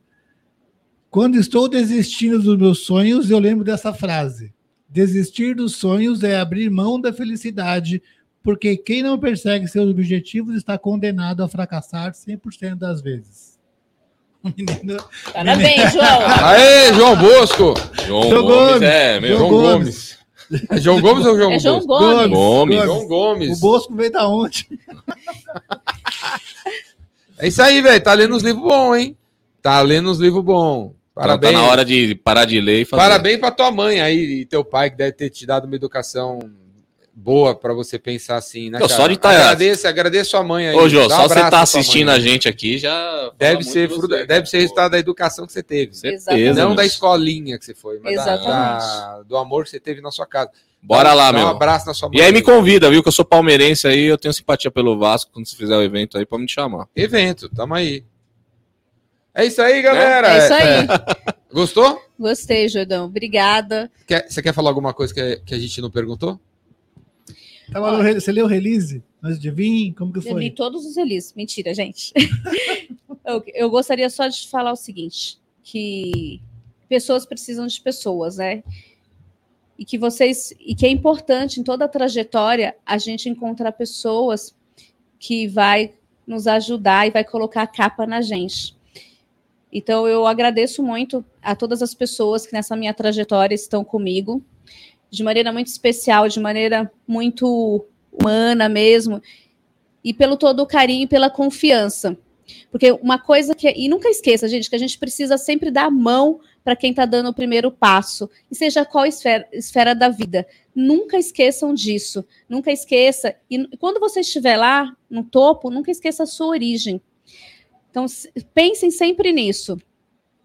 Quando estou desistindo dos meus sonhos, eu lembro dessa frase. Desistir dos sonhos é abrir mão da felicidade, porque quem não persegue seus objetivos está condenado a fracassar 100% das vezes. *laughs* Menino Parabéns, *laughs* João. Aê, João Bosco! João, João Gomes, Gomes. é, meu. João João Gomes. É João Gomes ou João É João Bosco? Gomes. Gomes. João Gomes. O Bosco veio da onde? É isso aí, velho. Tá lendo uns livros bons, hein? Tá lendo uns livros bons. Parabéns. Parabéns. Tá na hora de parar de ler e fazer. Parabéns pra tua mãe aí e teu pai que deve ter te dado uma educação boa pra você pensar assim, né? Cara? só de tá- Agradeça, agradeça sua mãe aí. Ô, Jô, um só você tá assistindo mãe. a gente aqui já. Deve ser, fruto- você, deve cara. ser resultado da educação que você teve. Certeza. Não da escolinha que você foi, mas da- da- do amor que você teve na sua casa. Bora Dá- lá, dá meu. Um abraço na sua mãe. E aí me convida, viu? Que eu sou palmeirense aí, eu tenho simpatia pelo Vasco. Quando você fizer o evento aí, pode me chamar. Evento, tamo aí. É isso aí, galera. É isso aí. Gostou? Gostei, Jordão. Obrigada. Quer- você quer falar alguma coisa que, que a gente não perguntou? Tava no Você leu o release antes de vir? Como que Eu li foi? todos os releases. Mentira, gente. *laughs* eu, eu gostaria só de falar o seguinte: que pessoas precisam de pessoas, né? E que vocês. E que é importante em toda a trajetória a gente encontrar pessoas que vai nos ajudar e vai colocar a capa na gente. Então eu agradeço muito a todas as pessoas que nessa minha trajetória estão comigo, de maneira muito especial, de maneira muito humana mesmo, e pelo todo o carinho e pela confiança. Porque uma coisa que. E nunca esqueça, gente, que a gente precisa sempre dar a mão para quem está dando o primeiro passo, e seja qual esfera, esfera da vida. Nunca esqueçam disso. Nunca esqueça. E quando você estiver lá no topo, nunca esqueça a sua origem. Então, pensem sempre nisso.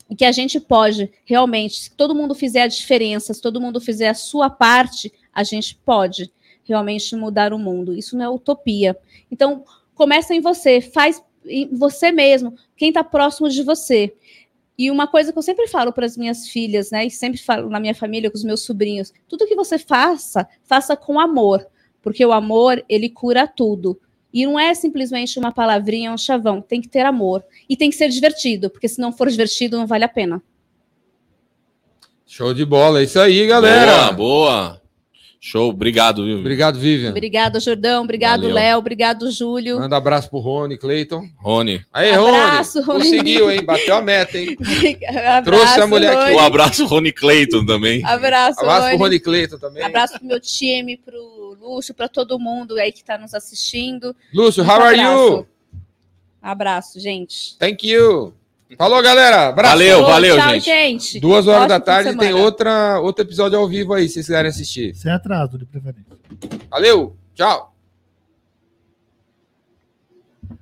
E que a gente pode, realmente, se todo mundo fizer a diferença, se todo mundo fizer a sua parte, a gente pode realmente mudar o mundo. Isso não é utopia. Então, começa em você, faz em você mesmo, quem está próximo de você. E uma coisa que eu sempre falo para as minhas filhas, né, e sempre falo na minha família com os meus sobrinhos, tudo que você faça, faça com amor, porque o amor, ele cura tudo. E não é simplesmente uma palavrinha, um chavão, tem que ter amor. E tem que ser divertido, porque se não for divertido, não vale a pena. Show de bola. É isso aí, galera. Boa, boa. Show, obrigado, viu? Obrigado, Vivian. Obrigada, Jordão. Obrigado. Léo. Obrigado, Júlio. Manda abraço pro Rony, Cleiton. Rony. Aí, Abraço, Rony. Rony. Conseguiu, hein? Bateu a meta, hein? *laughs* Abraço, Trouxe a mulher aqui. Um abraço, Rony Clayton também. Abraço, Abraço pro Rony. Rony Cleiton também. Abraço pro meu time, pro Lúcio, para todo mundo aí que está nos assistindo. Lúcio, Muito how are abraço. you? Abraço, gente. Thank you. Falou, galera. Abraço. Valeu, valeu, tchau, gente. gente. Duas horas Ótimo da tarde tem outra, outro episódio ao vivo aí, se vocês quiserem assistir. Sem atraso, de preferência. Valeu, tchau.